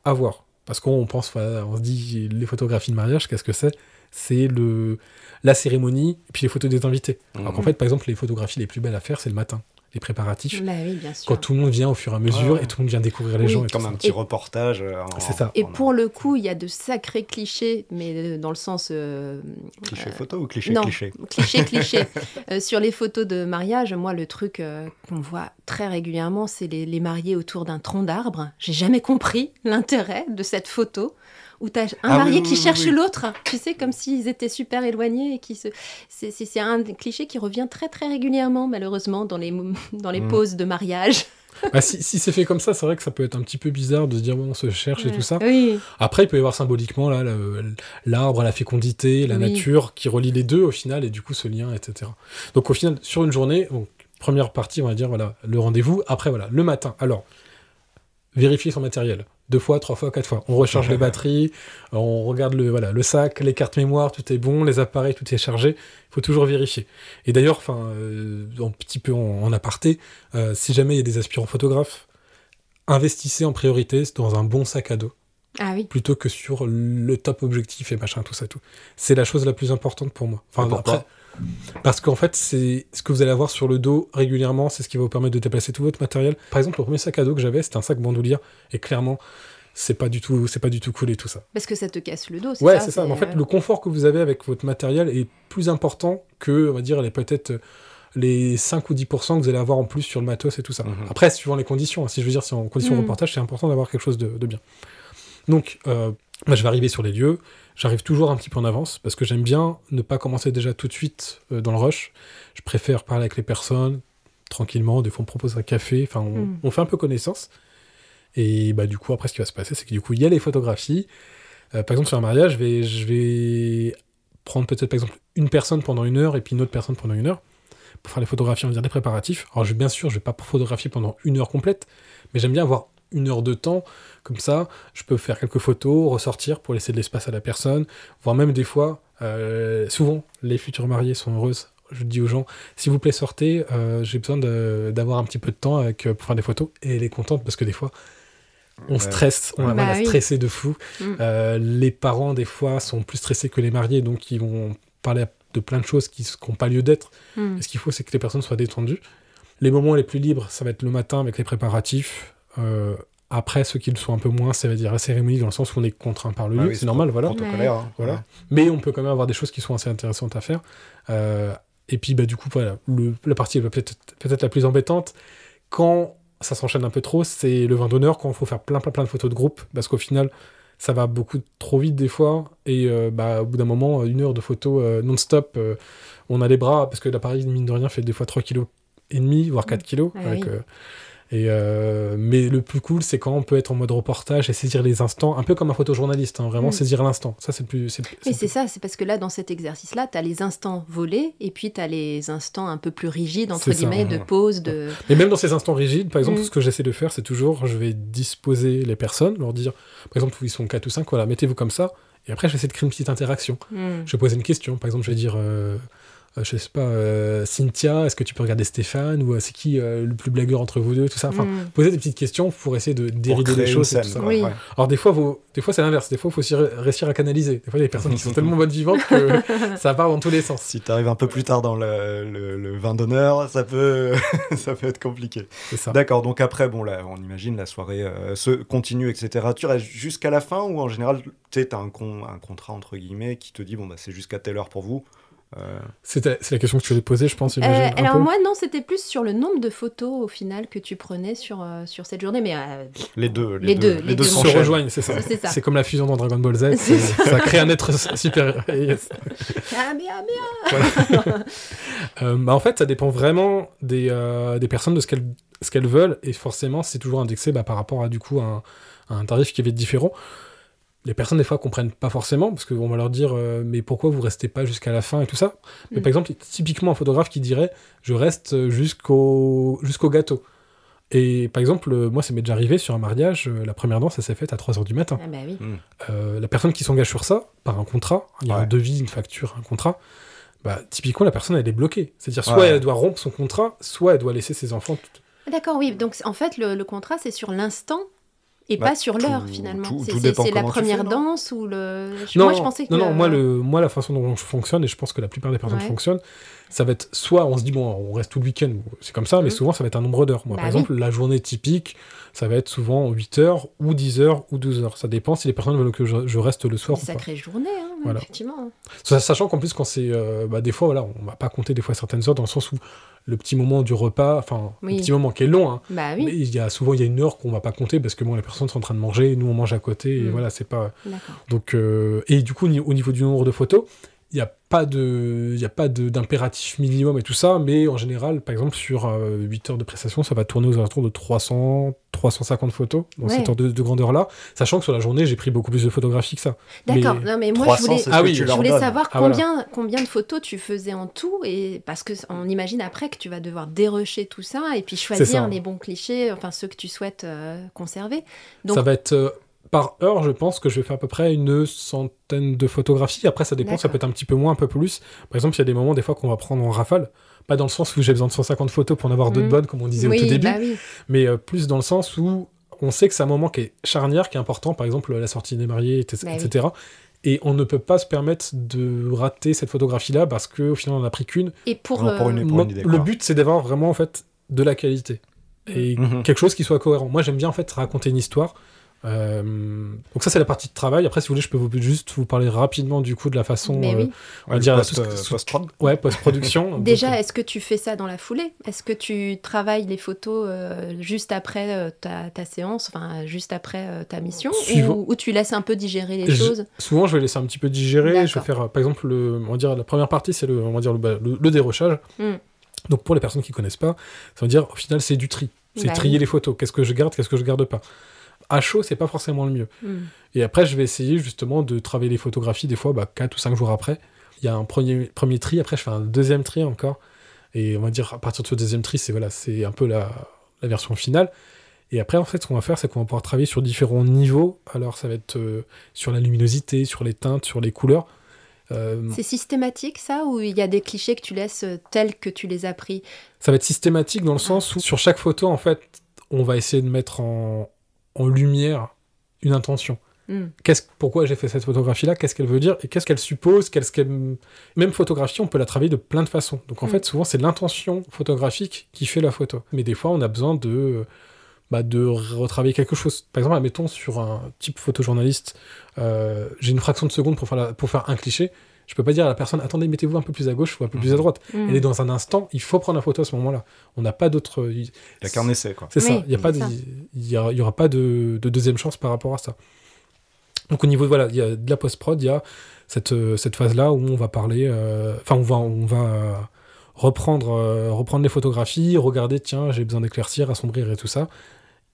avoir. Parce qu'on pense, on se dit, les photographies de mariage, qu'est-ce que c'est? C'est le la cérémonie et puis les photos des invités. Alors qu'en Mhm. fait, par exemple, les photographies les plus belles à faire, c'est le matin. Les préparatifs. Bah oui, bien sûr. Quand tout le monde vient au fur et à mesure Ouais. et tout le monde vient découvrir les Oui, gens. et Comme tout un ça. petit Et- reportage. euh, en- C'est ça. Et en- pour le coup, il y a de sacrés clichés, mais euh, dans le sens euh, Cliché euh, photo ou cliché non. cliché *laughs* cliché, cliché. Euh, sur les photos de mariage, moi, le truc euh, qu'on voit très régulièrement, c'est les, les mariés autour d'un tronc d'arbre. J'ai jamais compris l'intérêt de cette photo où tu as un Ah marié oui, qui oui, cherche oui. l'autre, tu sais, comme s'ils étaient super éloignés et qui se. C'est un cliché qui revient très très régulièrement, malheureusement, dans les, dans les Mm. poses de mariage. *laughs* Bah, si si c'est fait comme ça, c'est vrai que ça peut être un petit peu bizarre de se dire bon, on se cherche et tout ça. Oui. Après, il peut y avoir symboliquement là l'arbre, la fécondité, la Oui. nature qui relie les deux au final et du coup ce lien, etc. Donc au final, sur une journée, donc, première partie, on va dire voilà le rendez-vous. Après voilà le matin. Alors vérifier son matériel deux fois, trois fois, quatre fois. On recharge les *laughs* batteries, on regarde le voilà le sac, les cartes mémoire, tout est bon, les appareils, tout est chargé. Il faut toujours vérifier. Et d'ailleurs, enfin euh, un petit peu en, en aparté, euh, si jamais il y a des aspirants photographes, investissez en priorité dans un bon sac à dos Ah oui. plutôt que sur le top objectif et machin, tout ça, tout. C'est la chose la plus importante pour moi. Enfin, après, parce qu'en fait, c'est ce que vous allez avoir sur le dos régulièrement, c'est ce qui va vous permettre de déplacer tout votre matériel. Par exemple, le premier sac à dos que j'avais, c'était un sac bandoulière, et clairement, c'est pas du tout, c'est pas du tout cool et tout ça. Parce que ça te casse le dos, c'est Ouais, ça c'est ça. Mais en fait, euh, le confort que vous avez avec votre matériel est plus important que, on va dire, les peut-être euh, les 5 ou 10% que vous allez avoir en plus sur le matos et tout ça. Mhm. Après, suivant les conditions, hein, si je veux dire, si en condition Mhm. reportage, c'est important d'avoir quelque chose de, de bien. Donc, euh, moi, je vais arriver sur les lieux. J'arrive toujours un petit peu en avance parce que j'aime bien ne pas commencer déjà tout de suite euh, dans le rush. Je préfère parler avec les personnes tranquillement. Des fois, on me propose un café. Enfin, on, Mhm. on fait un peu connaissance. Et bah, du coup, après, ce qui va se passer, c'est que du coup, il y a les photographies. Euh, par exemple, sur un mariage, je vais, je vais prendre peut-être, par exemple, une personne pendant une heure et puis une autre personne pendant une heure pour faire les photographies, on va dire des préparatifs. Alors, je, bien sûr, je vais pas photographier pendant une heure complète, mais j'aime bien avoir une heure de temps. Comme ça, je peux faire quelques photos, ressortir pour laisser de l'espace à la personne, voire même des fois, euh, souvent, les futures mariées sont heureuses. Je dis aux gens, s'il vous plaît, sortez, euh, j'ai besoin d'avoir un petit peu de temps avec, euh, pour faire des photos. Et elle est contente parce que des fois, on Ouais. stresse, on a mal Bah à oui. stresser de fou. Mm. Euh, les parents, des fois, sont plus stressés que les mariés, donc ils vont parler de plein de choses qui n'ont pas lieu d'être. Et ce qu'il faut, c'est que les personnes soient détendues. Les moments les plus libres, ça va être le matin avec les préparatifs. Euh, après, ceux qui le sont un peu moins, ça va dire la cérémonie, dans le sens où on est contraint par le Ah lieu, oui, c'est normal, voilà. Hein. Voilà. Mais on peut quand même avoir des choses qui sont assez intéressantes à faire. Euh, et puis, bah, du coup, voilà, le- la partie peut-être la plus embêtante. Quand ça s'enchaîne un peu trop, c'est le vin d'honneur, quand il faut faire plein, plein, plein de photos de groupe, parce qu'au final, ça va beaucoup trop vite des fois. Et euh, bah, au bout d'un moment, une heure de photos euh, non-stop, euh, on a les bras, parce que l'appareil, mine de rien, fait des fois 3 kg et demi, voire 4 kg. Ah avec, oui. Euh, et euh, mais le plus cool, c'est quand on peut être en mode reportage et saisir les instants, un peu comme un photojournaliste, hein, vraiment Mm. saisir l'instant. Ça, c'est le plus. c'est- Oui, c'est ça, c'est parce que là, dans cet exercice-là, tu as les instants volés et puis tu as les instants un peu plus rigides, entre guillemets, de pause, de... Mais même dans ces instants rigides, par exemple, Mm. ce que j'essaie de faire, c'est toujours, je vais disposer les personnes, leur dire, par exemple, ils sont 4 ou 5, voilà, mettez-vous comme ça, et après, j'essaie de créer une petite interaction. Hmm. Je vais poser une question, par exemple, je vais dire, euh, je sais pas, euh, Cynthia, est-ce que tu peux regarder Stéphane, ou euh, c'est qui euh, le plus blagueur entre vous deux, tout ça? Enfin, Hmm. poser des petites questions pour essayer de dérider les choses. et scène, tout ça. quoi, Oui. ouais. Alors des fois, vous- des fois c'est l'inverse. Des fois, il faut aussi ré- réussir à canaliser. Des fois, il y a des personnes qui sont tellement bonnes vivantes que *laughs* ça part dans tous les sens. Si tu arrives un peu plus tard dans le, le, le vin d'honneur, ça peut, *laughs* ça peut être compliqué. C'est ça. D'accord, donc après, bon, là, on imagine la soirée euh, se continue, etc. Tu restes jusqu'à la fin ou en général, tu t'as un, con, un contrat entre guillemets qui te dit, bon, bah, c'est jusqu'à telle heure pour vous? Euh, C'est la, question que tu voulais poser, je pense. Euh, Imagine, alors peu. moi, non, c'était plus sur le nombre de photos au final que tu prenais sur, euh, sur cette journée, mais euh, les deux, les, Les deux, deux, les les deux deux. se rejoignent, c'est ça. C'est ça. C'est comme la fusion dans Dragon Ball Z. *laughs* Ça. ça crée un être super. *laughs* Yes. ah, mais, ah, mais, bah, en fait, ça dépend vraiment des, euh, des personnes de ce qu'elles ce qu'elles veulent et forcément, c'est toujours indexé bah, par rapport à du coup un, un tarif qui va être différent. Les personnes des fois comprennent pas forcément parce qu'on va leur dire euh, mais pourquoi vous restez pas jusqu'à la fin? et tout ça. Mais Mm. par exemple, typiquement un photographe qui dirait je reste jusqu'au jusqu'au gâteau. Et par exemple, euh, moi, ça m'est déjà arrivé sur un mariage, euh, la première danse, ça s'est faite à 3h du matin. Ah bah oui. Euh, la personne qui s'engage sur ça, par un contrat, il y a Ouais. un devis, une facture, un contrat, bah, typiquement, la personne, elle est bloquée. C'est-à-dire, soit Ouais. elle doit rompre son contrat, soit elle doit laisser ses enfants. tout- D'accord, oui. Donc en fait, le, le contrat, c'est sur l'instant Et Bah, pas sur l'heure finalement. C'est la première fais, danse ou le. je- Non, moi je pensais que. non, non, le- moi, le, moi, la façon dont je fonctionne, et je pense que la plupart des personnes Ouais. fonctionnent, ça va être soit on se dit, bon, on reste tout le week-end, c'est comme ça, mais Mhm. souvent ça va être un nombre d'heures. Moi, Bah par oui. exemple, la journée typique, ça va être souvent 8 heures, ou 10 heures, ou 12 heures. Ça dépend si les personnes veulent que je, je reste le soir Une ou pas. sacrée journée, hein, Voilà. effectivement. Sa- Sachant qu'en plus, quand c'est. euh, bah, des fois, voilà, on va pas compter des fois certaines heures, dans le sens où le petit moment du repas, enfin, Oui. le petit moment qui est long, hein, Bah mais oui, il y a souvent il y a une heure qu'on va pas compter parce que bon, les personnes sont en train de manger, nous on mange à côté, et Mhm. voilà, c'est pas. Donc, euh, et du coup, au niveau du nombre de photos, il n'y a pas de, il y a pas de- d'impératif minimum et tout ça, mais en général, par exemple, sur euh, 8 heures de prestation, ça va tourner aux alentours de 300, 350 photos dans Ouais. cette heure de, de grandeur-là, sachant que sur la journée, j'ai pris beaucoup plus de photographies que ça. D'accord, Mais- non mais moi 300, je voulais, Ah oui, je voulais savoir Ah, voilà. combien, combien de photos tu faisais en tout, et parce que on imagine après que tu vas devoir dérocher tout ça et puis ça. choisir les bons clichés, enfin ceux que tu souhaites euh, conserver. Donc- Ça va être euh, par heure, je pense que je vais faire à peu près une centaine de photographies. Après, ça dépend, ça peut être un petit peu moins, un peu plus. Par exemple, il y a des moments, des fois, qu'on va prendre en rafale. Pas dans le sens où j'ai besoin de 150 photos pour en avoir deux de Mhm. bonnes, comme on disait oui, au tout début, bah oui. mais euh, plus dans le sens où on sait que c'est un moment qui est charnière, qui est important, par exemple la sortie des mariés, etc. Bah oui. Et on ne peut pas se permettre de rater cette photographie-là parce qu'au final, on n'en a pris qu'une. Et pour, Non, pour euh, une- idée, le but, c'est d'avoir vraiment en fait de la qualité et Mhm. quelque chose qui soit cohérent. Moi, j'aime bien en fait raconter une histoire. Euh, donc ça, c'est la partie de travail. Après, si vous voulez, je peux vous, juste vous parler rapidement du coup de la façon, Mais euh, oui. on va dire, post- euh, sous- post-prod. ouais, post-production. *laughs* Donc, Déjà, euh, est-ce que tu fais ça dans la foulée? Est-ce que tu travailles les photos euh, juste après euh, ta, ta séance, enfin juste après euh, ta mission, ou, ou tu laisses un peu digérer les Je- choses? souvent, je vais laisser un petit peu digérer. Je vais faire, par exemple, le, on va dire la première partie, c'est le, on va dire le, bah, le- le dérochage. Mm. Donc pour les personnes qui connaissent pas, ça veut dire au final, c'est du tri. C'est Bah trier oui. les photos. Qu'est-ce que je garde, qu'est-ce que je garde pas? À chaud, c'est pas forcément le mieux. Hmm. Et après, je vais essayer justement de travailler les photographies, des fois, bah, 4 ou 5 jours après. Il y a un premier, premier tri, après, je fais un deuxième tri encore. Et on va dire, à partir de ce deuxième tri, c'est voilà, c'est un peu la, la version finale. Et après, en fait, ce qu'on va faire, c'est qu'on va pouvoir travailler sur différents niveaux. Alors, ça va être euh, sur la luminosité, sur les teintes, sur les couleurs. Euh, C'est systématique ça ou il y a des clichés que tu laisses euh, tels que tu les as pris? Ça va être systématique dans le sens où sur chaque photo, en fait, on va essayer de mettre en, en lumière une intention. Hmm. Qu'est-ce, pourquoi j'ai fait cette photographie-là? Qu'est-ce qu'elle veut dire? Et qu'est-ce qu'elle suppose? Qu'est-ce qu'elle... Même photographie, on peut la travailler de plein de façons. Donc en Mm. fait, souvent, c'est l'intention photographique qui fait la photo. Mais des fois, on a besoin de, bah, de retravailler quelque chose. Par exemple, admettons, sur un type photojournaliste, euh, j'ai une fraction de seconde pour faire, la- pour faire un cliché. Je peux pas dire à la personne, attendez, mettez-vous un peu plus à gauche ou un peu plus à Mhm. droite. Elle est dans un instant, il faut prendre la photo à ce moment-là. On n'a pas d'autre... Il y a qu'un essai, quoi. C'est ça, il n'y a pas c'est de, ça. il y, a- il y aura pas de, de deuxième chance par rapport à ça. Donc au niveau de, voilà, il y a de la post-prod, il y a cette, euh, cette phase-là où on va parler, euh, enfin on va, on va euh, reprendre, euh, reprendre les photographies, regarder, tiens, j'ai besoin d'éclaircir, assombrir et tout ça.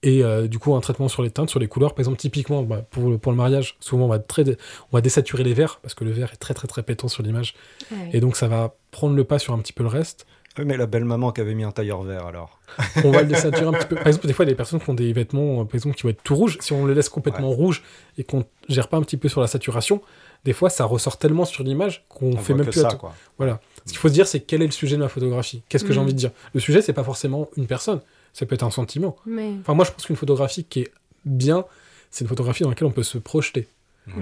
Et euh, du coup, un traitement sur les teintes, sur les couleurs. Par exemple, typiquement, bah, pour, le- pour le mariage, souvent on va, très, on va désaturer les verts, parce que le vert est très très très pétant sur l'image. Ah oui. Et donc ça va prendre le pas sur un petit peu le reste. Oui, mais la belle maman qui avait mis un tailleur vert, alors. on va le désaturer un petit peu. Par exemple, des fois, il y a des personnes qui ont des vêtements, euh, par exemple, qui vont être tout rouges. Si on les laisse complètement rouges et qu'on gère pas un petit peu sur la saturation, des fois, ça ressort tellement sur l'image qu'on On fait voit même que plus ça, quoi. Voilà. Ce qu'il faut se dire, c'est quel est le sujet de ma photographie? Qu'est-ce que j'ai Mm. envie de dire? Le sujet, c'est pas forcément une personne. Ça peut être un sentiment. Mais Enfin, moi, je pense qu'une photographie qui est bien, c'est une photographie dans laquelle on peut se projeter. hmm.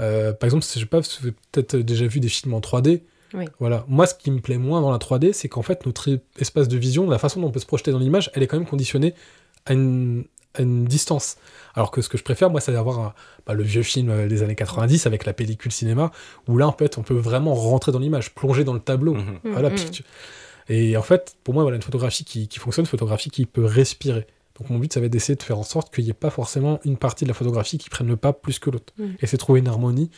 Euh, par exemple, si je sais pas, vous avez peut-être déjà vu des films en 3D. Oui. Voilà. Moi, ce qui me plaît moins dans la 3D, c'est qu'en fait, notre espace de vision, la façon dont on peut se projeter dans l'image, elle est quand même conditionnée à une, à une distance. Alors que ce que je préfère, moi, c'est d'avoir un- bah, le vieux film euh, des années 90 avec la pellicule cinéma, où là, en fait, on peut vraiment rentrer dans l'image, plonger dans le tableau. Mhm. Voilà, Mhm. puis tu- Et en fait, pour moi, voilà, une photographie qui, qui fonctionne, une photographie qui peut respirer. Donc mon but, ça va être d'essayer de faire en sorte qu'il n'y ait pas forcément une partie de la photographie qui prenne le pas plus que l'autre. Et c'est trouver une harmonie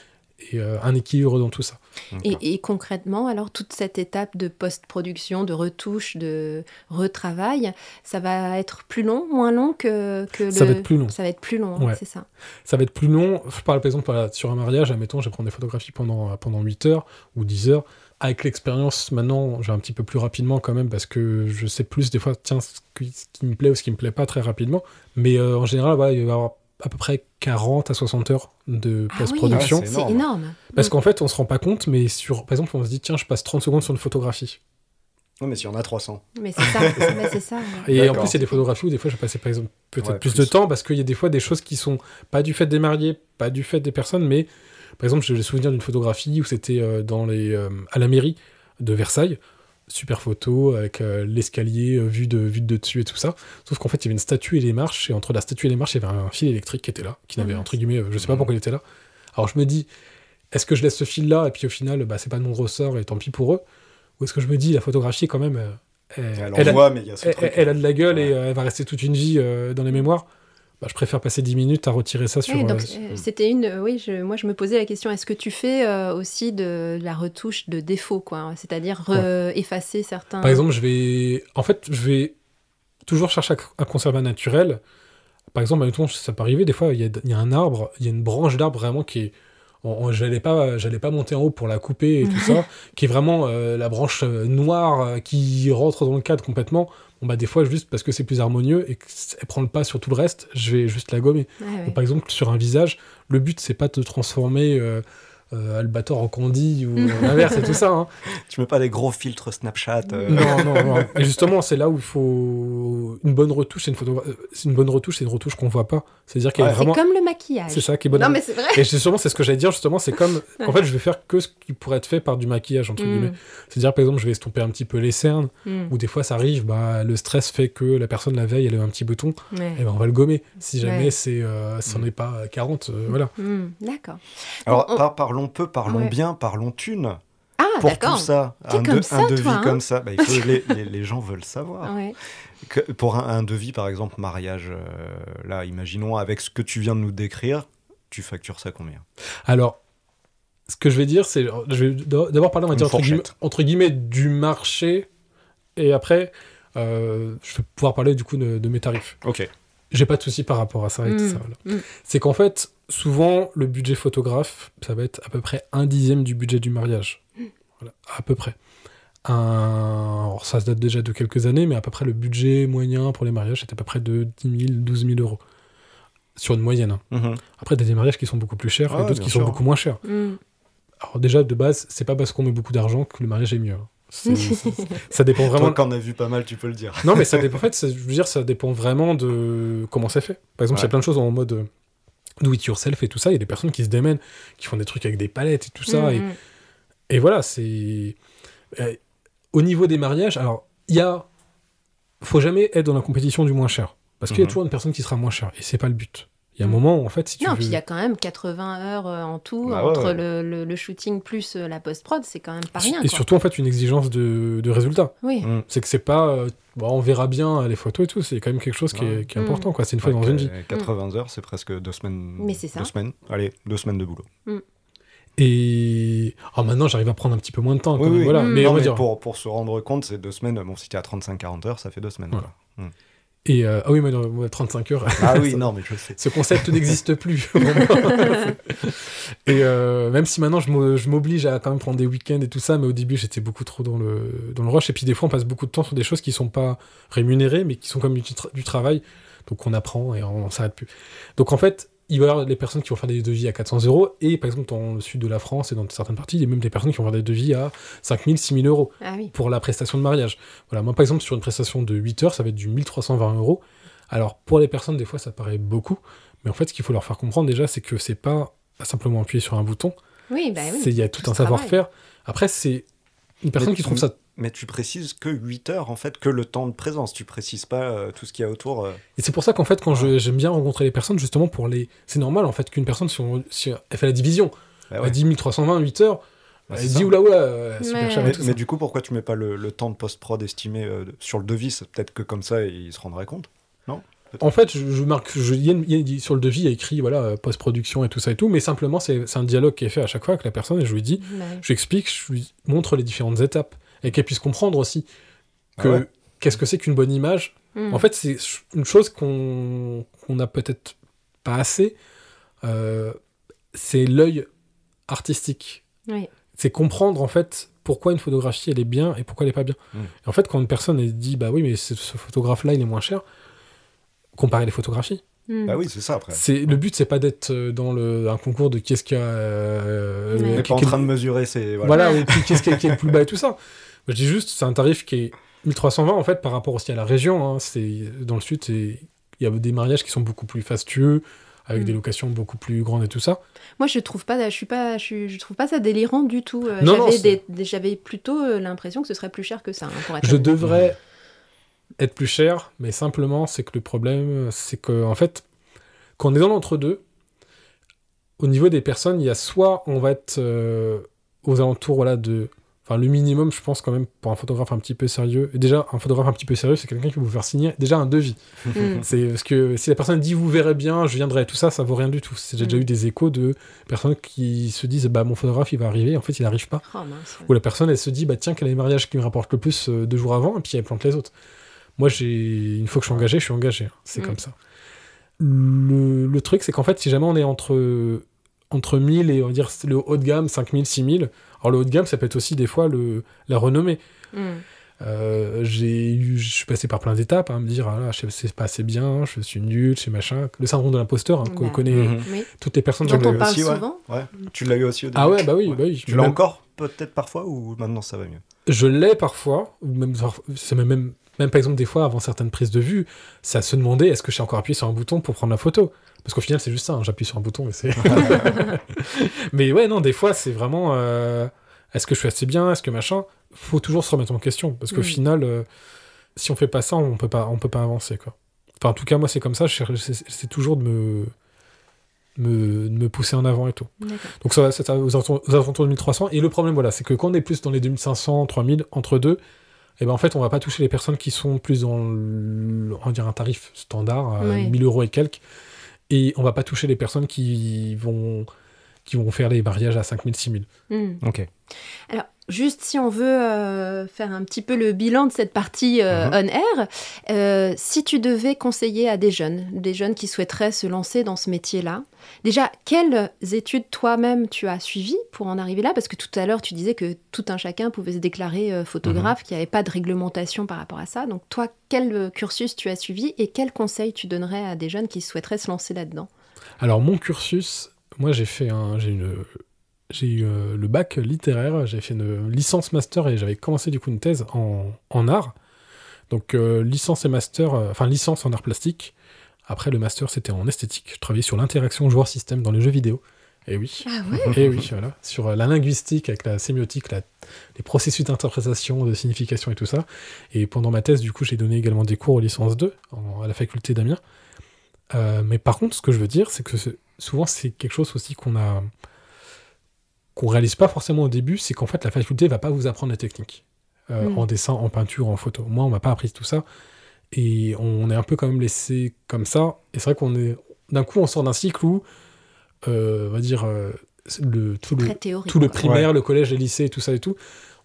et euh, un équilibre dans tout ça. Et, et concrètement, alors toute cette étape de post-production, de retouche, de retravail, ça va être plus long, moins long que, que le... Ça va être plus long. Ça va être plus long, hein, Ouais. c'est ça. Ça va être plus long. Je parle par exemple sur un mariage, admettons, je vais prendre des photographies pendant, pendant 8 heures ou 10 heures. Avec l'expérience, maintenant, je vais un petit peu plus rapidement quand même parce que je sais plus des fois, tiens, ce qui, ce qui me plaît ou ce qui me plaît pas très rapidement. Mais euh, en général, voilà, il va y avoir à peu près 40 à 60 heures de Ah oui, post-production. Ah, c'est énorme. énorme. Parce Mm. qu'en fait, on se rend pas compte, mais sur, par exemple, on se dit, tiens, je passe 30 secondes sur une photographie. Non, mais s'il y en a 300. Mais c'est ça, *laughs* mais c'est ça. ouais. Et en plus, il y a des photographies où des fois, je passais par exemple peut-être Ouais, plus, plus. de temps parce qu'il y a des fois des choses qui sont pas du fait des mariés, pas du fait des personnes, mais par exemple, j'ai le souvenir d'une photographie où c'était euh, dans les, euh, à la mairie de Versailles. Super photo avec euh, l'escalier euh, vu, de, vu de dessus et tout ça. Sauf qu'en fait, il y avait une statue et les marches, et entre la statue et les marches, il y avait un fil électrique qui était là, qui n'avait Ah, entre guillemets, euh, je sais pas pourquoi il était là. Alors je me dis, est-ce que je laisse ce fil là et puis au final, bah, c'est pas de mon ressort et tant pis pour eux? Ou est-ce que je me dis, la photographie quand même, elle- Elle elle a- mais y a ce elle, truc. elle a de la gueule et Ouais. elle va rester toute une vie dans les mémoires. Bah, je préfère passer 10 minutes à retirer ça sur. Oui, euh, euh, c'était une. Oui, je- moi je me posais la question est-ce que tu fais euh, aussi de, de la retouche de défaut, quoi C'est-à-dire re- effacer certains. Par exemple, je vais. En fait, je vais toujours chercher un conservat naturel. Par exemple, admettons, ça peut arriver, des fois, il y a, il y a un arbre, il y a une branche d'arbre vraiment qui est. J'allais pas, j'allais pas monter en haut pour la couper et tout *laughs* ça, qui est vraiment la branche noire qui rentre dans le cadre complètement. Bon, bah, des fois, juste parce que c'est plus harmonieux et qu'elle prend le pas sur tout le reste, je vais juste la gommer. Ouais. Ou Par exemple, sur un visage, le but, c'est pas de transformer euh, euh, Albator en Candy ou l'inverse *laughs* et tout ça. hein. Tu mets pas des gros filtres Snapchat. euh, Non, non, non. *laughs* Et justement, c'est là où il faut une bonne retouche. C'est une, photo... euh, c'est une bonne retouche, c'est une retouche qu'on voit pas. C'est-à-dire qu'elle Ouais. est C'est vraiment. comme le maquillage. C'est ça qui est bonne. Non, mais c'est vrai. Et justement, c'est ce que j'allais dire. Justement, c'est comme. En fait, je vais faire que ce qui pourrait être fait par du maquillage entre Mm. guillemets. C'est-à-dire, par exemple, je vais estomper un petit peu les cernes, Mm. ou des fois, ça arrive. Bah, le stress fait que la personne la veille, elle a eu un petit bouton. Ouais. Et ben, on va le gommer. Si jamais Ouais. c'est, euh, si on Mm. n'est pas à 40, euh, voilà. Mm, D'accord. Alors, On- par- parlons peu, parlons Ouais. bien, parlons thune. Ah, Pour tout ça, un, comme de- ça, un devis toi, hein comme ça, bah, il faut- *laughs* les, les- les gens veulent savoir. Ouais. Que- pour un, un devis, par exemple, mariage, euh, là, imaginons, avec ce que tu viens de nous décrire, tu factures ça combien? Alors, ce que je vais dire, c'est. Je vais d'abord parler, on va Une dire, entre guillemets, fourchette. entre guillemets, du marché. Et après, euh, je vais pouvoir parler du coup de, de mes tarifs. Ok. J'ai pas de souci par rapport à ça et tout Mm. ça. voilà. Mm. C'est qu'en fait, souvent, le budget photographe, ça va être à peu près un dixième du budget du mariage. Voilà, à peu près. Un... alors, ça date déjà de quelques années, mais à peu près le budget moyen pour les mariages, c'est à peu près de 10 000, 12 000 euros. Sur une moyenne. Mhm. Après, t'as des mariages qui sont beaucoup plus chers Ah et ouais, d'autres qui sont beaucoup moins chers. Mm. Alors déjà, de base, c'est pas parce qu'on met beaucoup d'argent que le mariage est mieux. hein. *laughs* Ça dépend Toi, vraiment. qu'en as vu pas mal, tu peux le dire. Non, mais ça *laughs* dépend. En fait, ça- je veux dire, ça dépend vraiment de comment c'est fait. Par exemple, il y a plein de choses en mode euh, do it yourself et tout ça. Il y a des personnes qui se démènent, qui font des trucs avec des palettes et tout ça. Mm, Et, mm. et voilà, c'est. euh, au niveau des mariages, alors, il y a. Faut jamais être dans la compétition du moins cher. Parce qu'il y a Mhm. toujours une personne qui sera moins chère. Et c'est pas le but. Il y a un Mm. moment où, en fait, si tu Non, veux. puis il y a quand même 80 heures euh, en tout Bah ouais, entre ouais. Le, le- le shooting plus euh, la post-prod, c'est quand même pas rien. et quoi. surtout, en fait, une exigence de, de résultat. Oui. Mm. C'est que c'est pas. euh, bon, on verra bien les photos et tout. C'est quand même quelque chose qui, est, Ouais. qui est Mm. important. quoi. C'est une fois dans une vie. que- 80 heures, c'est presque deux semaines. Mais c'est ça. Deux semaines. Allez, deux semaines de boulot. Et oh, maintenant, j'arrive à prendre un petit peu moins de temps. quand Oui, même, oui. Voilà. Mm. Mais non, on va mais dire. pour, pour se rendre compte, c'est deux semaines. Bon, si t'es à 35-40 heures, ça fait deux semaines. Quoi. Et euh, ah oui, mais non, ouais, 35 heures. Ah oui, *laughs* non, mais je sais. Ce concept n'existe plus. *laughs* et euh, même si maintenant je m'o- je m'oblige à quand même prendre des week-ends et tout ça, mais au début j'étais beaucoup trop dans le, dans le rush. Et puis des fois on passe beaucoup de temps sur des choses qui sont pas rémunérées, mais qui sont comme du, tra- du travail. Donc on apprend et on, s'arrête plus. Donc en fait, il va y avoir des personnes qui vont faire des devis à 400 euros. Et par exemple dans le sud de la France et dans certaines parties, il y a même des personnes qui vont faire des devis à 5000, 6000 euros Ah oui. pour la prestation de mariage. Voilà, moi par exemple sur une prestation de 8 heures, ça va être du 1320 euros. Alors pour les personnes, des fois ça paraît beaucoup, mais en fait ce qu'il faut leur faire comprendre déjà, c'est que c'est pas simplement appuyer sur un bouton, Oui, bah oui. il y a tout Tout un savoir-faire. Après c'est une personne Mais- qui trouve ça Mais tu précises que 8 heures, en fait, que le temps de présence. Tu précises pas euh, tout ce qu'il y a autour. euh. et c'est pour ça qu'en fait quand je- j'aime bien rencontrer les personnes justement pour les c'est normal en fait qu'une personne si, on- si elle fait la division, Bah elle ouais. dit 1320 8 heures, Bah, elle dit ça. oula oula euh, super Ouais. cher Mais, mais du coup, pourquoi tu mets pas le, le temps de post-prod estimé euh, sur le devis? Peut-être que comme ça, il se rendrait compte. En fait, je, je marque, je, y a une- il y a- sur le devis, il y a écrit voilà post-production et tout ça et tout, mais simplement c'est c'est un dialogue qui est fait à chaque fois avec la personne et je lui dis oui. je lui explique, je lui montre les différentes étapes et qu'elle puisse comprendre aussi que Ah ouais qu'est-ce que c'est qu'une bonne image. Mm. En fait, c'est une chose qu'on qu'on n'a peut-être pas assez. euh, c'est l'œil artistique. Oui. C'est comprendre en fait pourquoi une photographie elle est bien et pourquoi elle est pas bien. Mm. Et en fait, quand une personne elle dit bah oui mais ce, ce photographe là il est moins cher, comparer les photographies. Hmm. Bah oui, c'est ça après. C'est le but, c'est pas d'être euh, dans le un concours de qu'est-ce qu'il y a. euh, Ouais. Euh, qui- pas en train de mesurer ces. Voilà. Voilà, *laughs* qu'est-ce qui est, qui est le plus bas et tout ça. Je dis juste, c'est un tarif qui est 1320 en fait par rapport aussi à la région. hein. C'est dans le sud, il y a des mariages qui sont beaucoup plus fastueux, avec Mm. des locations beaucoup plus grandes et tout ça. Moi, je trouve pas, je suis pas, je, trouve pas ça délirant du tout. Euh, j'avais, plutôt euh, l'impression que ce serait plus cher que ça. hein, pour être Je devrais être plus cher, mais simplement, c'est que le problème, c'est que en fait, quand on est dans l'entre-deux, au niveau des personnes, il y a soit on va être euh, aux alentours voilà, de. Enfin, le minimum, je pense, quand même, pour un photographe un petit peu sérieux. Et déjà, un photographe un petit peu sérieux, c'est quelqu'un qui va vous faire signer déjà un devis. *laughs* Mm. C'est parce que si la personne dit vous verrez bien, je viendrai, tout ça, ça vaut rien du tout. C'est- J'ai déjà Mm. eu des échos de personnes qui se disent bah mon photographe il va arriver, en fait il n'arrive pas. Oh, mince. Ou la personne elle se dit bah tiens quel est le mariage qui me rapporte le plus euh, deux jours avant et puis elle plante les autres. Moi j'ai une fois que je suis engagé, je suis engagé. hein. C'est Mm. comme ça. Le, le truc c'est qu'en fait si jamais on est entre entre 1000 et on va dire le haut de gamme 5000 6000 alors le haut de gamme ça peut être aussi des fois le la renommée Mm. euh, j'ai eu, je suis passé par plein d'étapes, hein, à me dire, ah là, je sais pas assez bien, je suis nul, je sais machin. Le syndrome de l'imposteur, hein, qu'on Bah. connaît toutes les personnes. Dont l'as on eu parle aussi, ouais. souvent. Ouais. Tu l'as eu aussi au début Ah ouais, bah oui, Ouais. bah oui. Tu l'as Même- encore peut-être parfois ou maintenant ça va mieux? Je l'ai parfois, ou même, c'est même, même, par exemple des fois avant certaines prises de vue, c'est à se demander est-ce que j'ai encore appuyé sur un bouton pour prendre la photo? Parce qu'au final c'est juste ça, hein, j'appuie sur un bouton et c'est. *laughs* Mais ouais, non, des fois c'est vraiment euh, est-ce que je suis assez bien, est-ce que machin? Faut toujours se remettre en question parce qu'au Mm. final, euh, si on fait pas ça, on peut pas, on peut pas avancer quoi. Enfin, en tout cas, moi c'est comme ça, c'est toujours de me, me, de me pousser en avant et tout. Donc ça, c'est aux alentours aux alentours de 1300. Et le problème, voilà, c'est que quand on est plus dans les 2500, 3000, entre deux, et ben en fait, on va pas toucher les personnes qui sont plus dans le- on va dire un tarif standard, à Ouais. 1000 euros et quelques. Et on va pas toucher les personnes qui vont, qui vont faire les mariages à 5000, 6000. Mm. Ok. Alors, juste si on veut euh, faire un petit peu le bilan de cette partie euh, Mhm. on-air, euh, si tu devais conseiller à des jeunes, des jeunes qui souhaiteraient se lancer dans ce métier-là, déjà, quelles études toi-même tu as suivies pour en arriver là? Parce que tout à l'heure, tu disais que tout un chacun pouvait se déclarer euh, photographe, qu'il n'y avait pas de réglementation par rapport à ça. Donc, toi, quel euh, cursus tu as suivi et quels conseils tu donnerais à des jeunes qui souhaiteraient se lancer là-dedans? Alors mon cursus, moi j'ai fait un, j'ai une, j'ai eu euh, le bac littéraire, j'ai fait une licence master et j'avais commencé du coup une thèse en, en art. Donc euh, licence et master, euh, enfin licence en art plastique. Après le master c'était en esthétique. Je travaillais sur l'interaction joueur-système dans les jeux vidéo. Et oui. Ah ouais *laughs* Et oui, voilà. Sur euh, la linguistique avec la sémiotique, la- les processus d'interprétation, de signification et tout ça. Et pendant ma thèse, du coup, j'ai donné également des cours aux licences 2 en- à la faculté d'Amiens. Euh, mais par contre, ce que je veux dire, c'est que souvent, c'est quelque chose aussi qu'on a qu'on réalise pas forcément au début, c'est qu'en fait, la faculté va pas vous apprendre la technique. Euh, Mm. En dessin, en peinture, en photo. Moi, on m'a pas appris tout ça. Et on est un peu quand même laissé comme ça. Et c'est vrai qu'on est... D'un coup, on sort d'un cycle où, euh, on va dire, euh, le, tout le, théorique. tout le primaire, le collège, les lycées, tout ça et tout,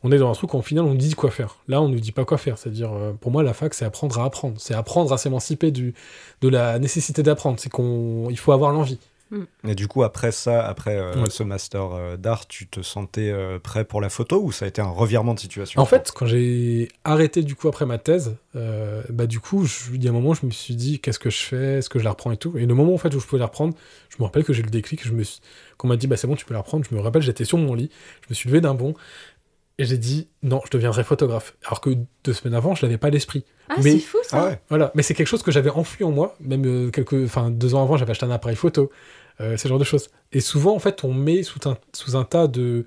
on est dans un truc où au final on nous dit quoi faire. Là, on nous dit pas quoi faire. C'est-à-dire, euh, pour moi, la fac, c'est apprendre à apprendre. C'est apprendre à s'émanciper du, de la nécessité d'apprendre. C'est qu'on, il faut avoir l'envie. Et du coup, après ça, après euh, Ouais. ce master euh, d'art, tu te sentais euh, prêt pour la photo ou ça a été un revirement de situation? En fait, quand j'ai arrêté du coup après ma thèse, euh, bah du coup, je- il y a un moment, je me suis dit, qu'est-ce que je fais? Est-ce que je la reprends et tout? Et le moment en fait où je pouvais la reprendre, je me rappelle que j'ai eu le déclic. Je me suis, qu'on m'a dit, bah c'est bon, tu peux la reprendre. Je me rappelle, j'étais sur mon lit, je me suis levé d'un bond et j'ai dit, non, je deviendrai photographe. Alors que deux semaines avant, je l'avais pas à l'esprit. Ah, Mais- c'est fou ça Ah ouais. Voilà, mais c'est quelque chose que j'avais enfui en moi, même euh, quelques, enfin deux ans avant, j'avais acheté un appareil photo, ce genre de choses. Et souvent, en fait, on met sous un, sous un tas de,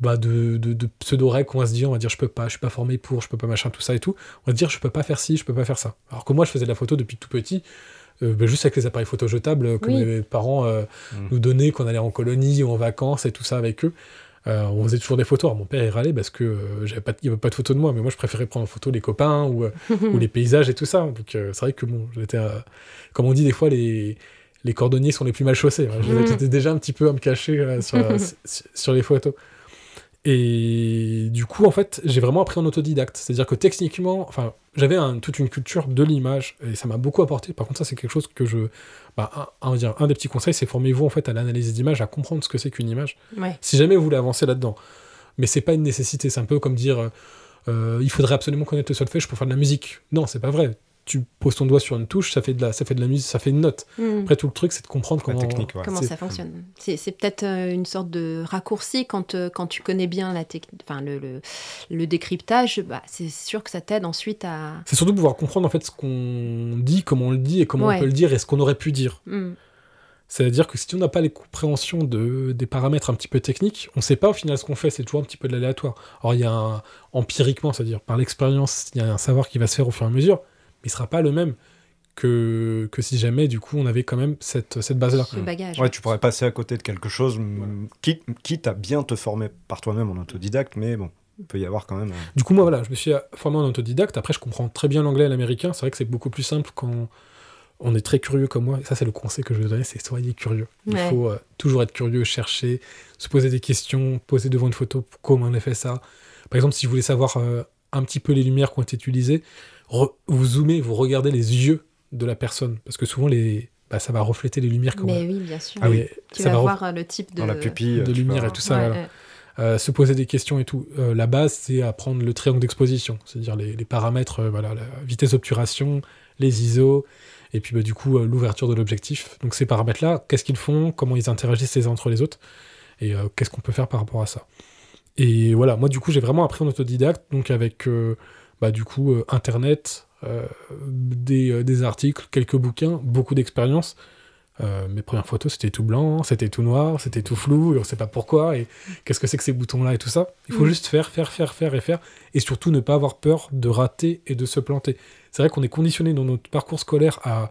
bah, de, de, de pseudo-règles qu'on va se dire, on va dire je peux pas, je suis pas formé pour, je peux pas machin, tout ça et tout. On va se dire je peux pas faire ci, je peux pas faire ça. Alors que moi, je faisais de la photo depuis tout petit, euh, bah, juste avec les appareils photo jetables euh, que Oui. mes parents euh, Mm. nous donnaient, qu'on allait en colonie ou en vacances et tout ça avec eux. Euh, on faisait toujours des photos. Alors, mon père il râlait parce que euh, j'avais pas, il y avait pas de photos de moi, mais moi je préférais prendre en photo les copains ou, euh, *laughs* ou les paysages et tout ça. Donc euh, c'est vrai que bon, j'étais, euh, comme on dit des fois, les, les cordonniers sont les plus mal chaussés. hein. Mm. J'étais déjà un petit peu à me cacher euh, sur, la- *laughs* sur- sur les photos. Et du coup, en fait, j'ai vraiment appris en autodidacte. C'est-à-dire que techniquement, enfin, j'avais un- toute une culture de l'image et ça m'a beaucoup apporté. Par contre, ça, c'est quelque chose que je. Bah, un, un des petits conseils, c'est formez-vous en fait à l'analyse d'image, à comprendre ce que c'est qu'une image Ouais. si jamais vous voulez avancer là-dedans. Mais c'est pas une nécessité, c'est un peu comme dire euh, euh, il faudrait absolument connaître le solfège pour faire de la musique. Non, c'est pas vrai. Tu poses ton doigt sur une touche, ça fait de la, ça fait de la musique, ça fait une note. Hmm. Après, tout le truc, c'est de comprendre La comment. technique, ouais. Comment ça fonctionne C'est c'est peut-être euh, une sorte de raccourci quand, euh, quand tu connais bien la enfin, le, le, le décryptage, bah, c'est sûr que ça t'aide ensuite à... C'est surtout pouvoir comprendre en fait ce qu'on dit, comment on le dit et comment Ouais. on peut le dire et ce qu'on aurait pu dire. Hmm. C'est-à-dire que si on n'a pas les compréhensions de, des paramètres un petit peu techniques, on ne sait pas au final ce qu'on fait, c'est toujours un petit peu de l'aléatoire. Alors il y a un, empiriquement, c'est-à-dire par l'expérience, il y a un savoir qui va se faire au fur et à mesure, il ne sera pas le même que, que si jamais du coup on avait quand même cette, cette base-là. Ce bagage. Ouais, tu pourrais passer à côté de quelque chose, quitte, quitte à bien te former par toi-même en autodidacte, mais bon, il peut y avoir quand même. euh, Du coup, moi, voilà, je me suis formé en autodidacte. Après, je comprends très bien l'anglais et l'américain. C'est vrai que c'est beaucoup plus simple quand on est très curieux comme moi. Et ça, c'est le conseil que je vais donner, c'est soyez curieux. Il Ouais. faut euh, toujours être curieux, chercher, se poser des questions, poser devant une photo comment on a fait ça. Par exemple, si vous voulez savoir euh, un petit peu les lumières qui ont été utilisées, vous zoomez, vous regardez les yeux de la personne. Parce que souvent, les... bah, ça va refléter les lumières. qu'on Mais a. oui, bien sûr. Ah oui, tu ça vas va voir euh, le type de... Dans la pupille. de lumière et tout ça. Ouais, voilà. ouais. Euh, se poser des questions et tout. Euh, la base, c'est apprendre le triangle d'exposition, c'est-à-dire les, les paramètres, euh, voilà, la vitesse d'obturation, les ISO, et puis bah, du coup euh, l'ouverture de l'objectif. Donc ces paramètres-là, qu'est-ce qu'ils font, comment ils interagissent les uns entre les autres, et euh, qu'est-ce qu'on peut faire par rapport à ça? Et voilà, moi du coup j'ai vraiment appris en autodidacte, donc avec euh, bah, du coup euh, Internet, euh, des, euh, des articles, quelques bouquins, beaucoup d'expérience. Euh, mes premières photos, c'était tout blanc, c'était tout noir, c'était tout flou, et on sait pas pourquoi, et qu'est-ce que c'est que ces boutons-là et tout ça. Il faut Mm. juste faire, faire, faire, faire et faire, et surtout ne pas avoir peur de rater et de se planter. C'est vrai qu'on est conditionné dans notre parcours scolaire à.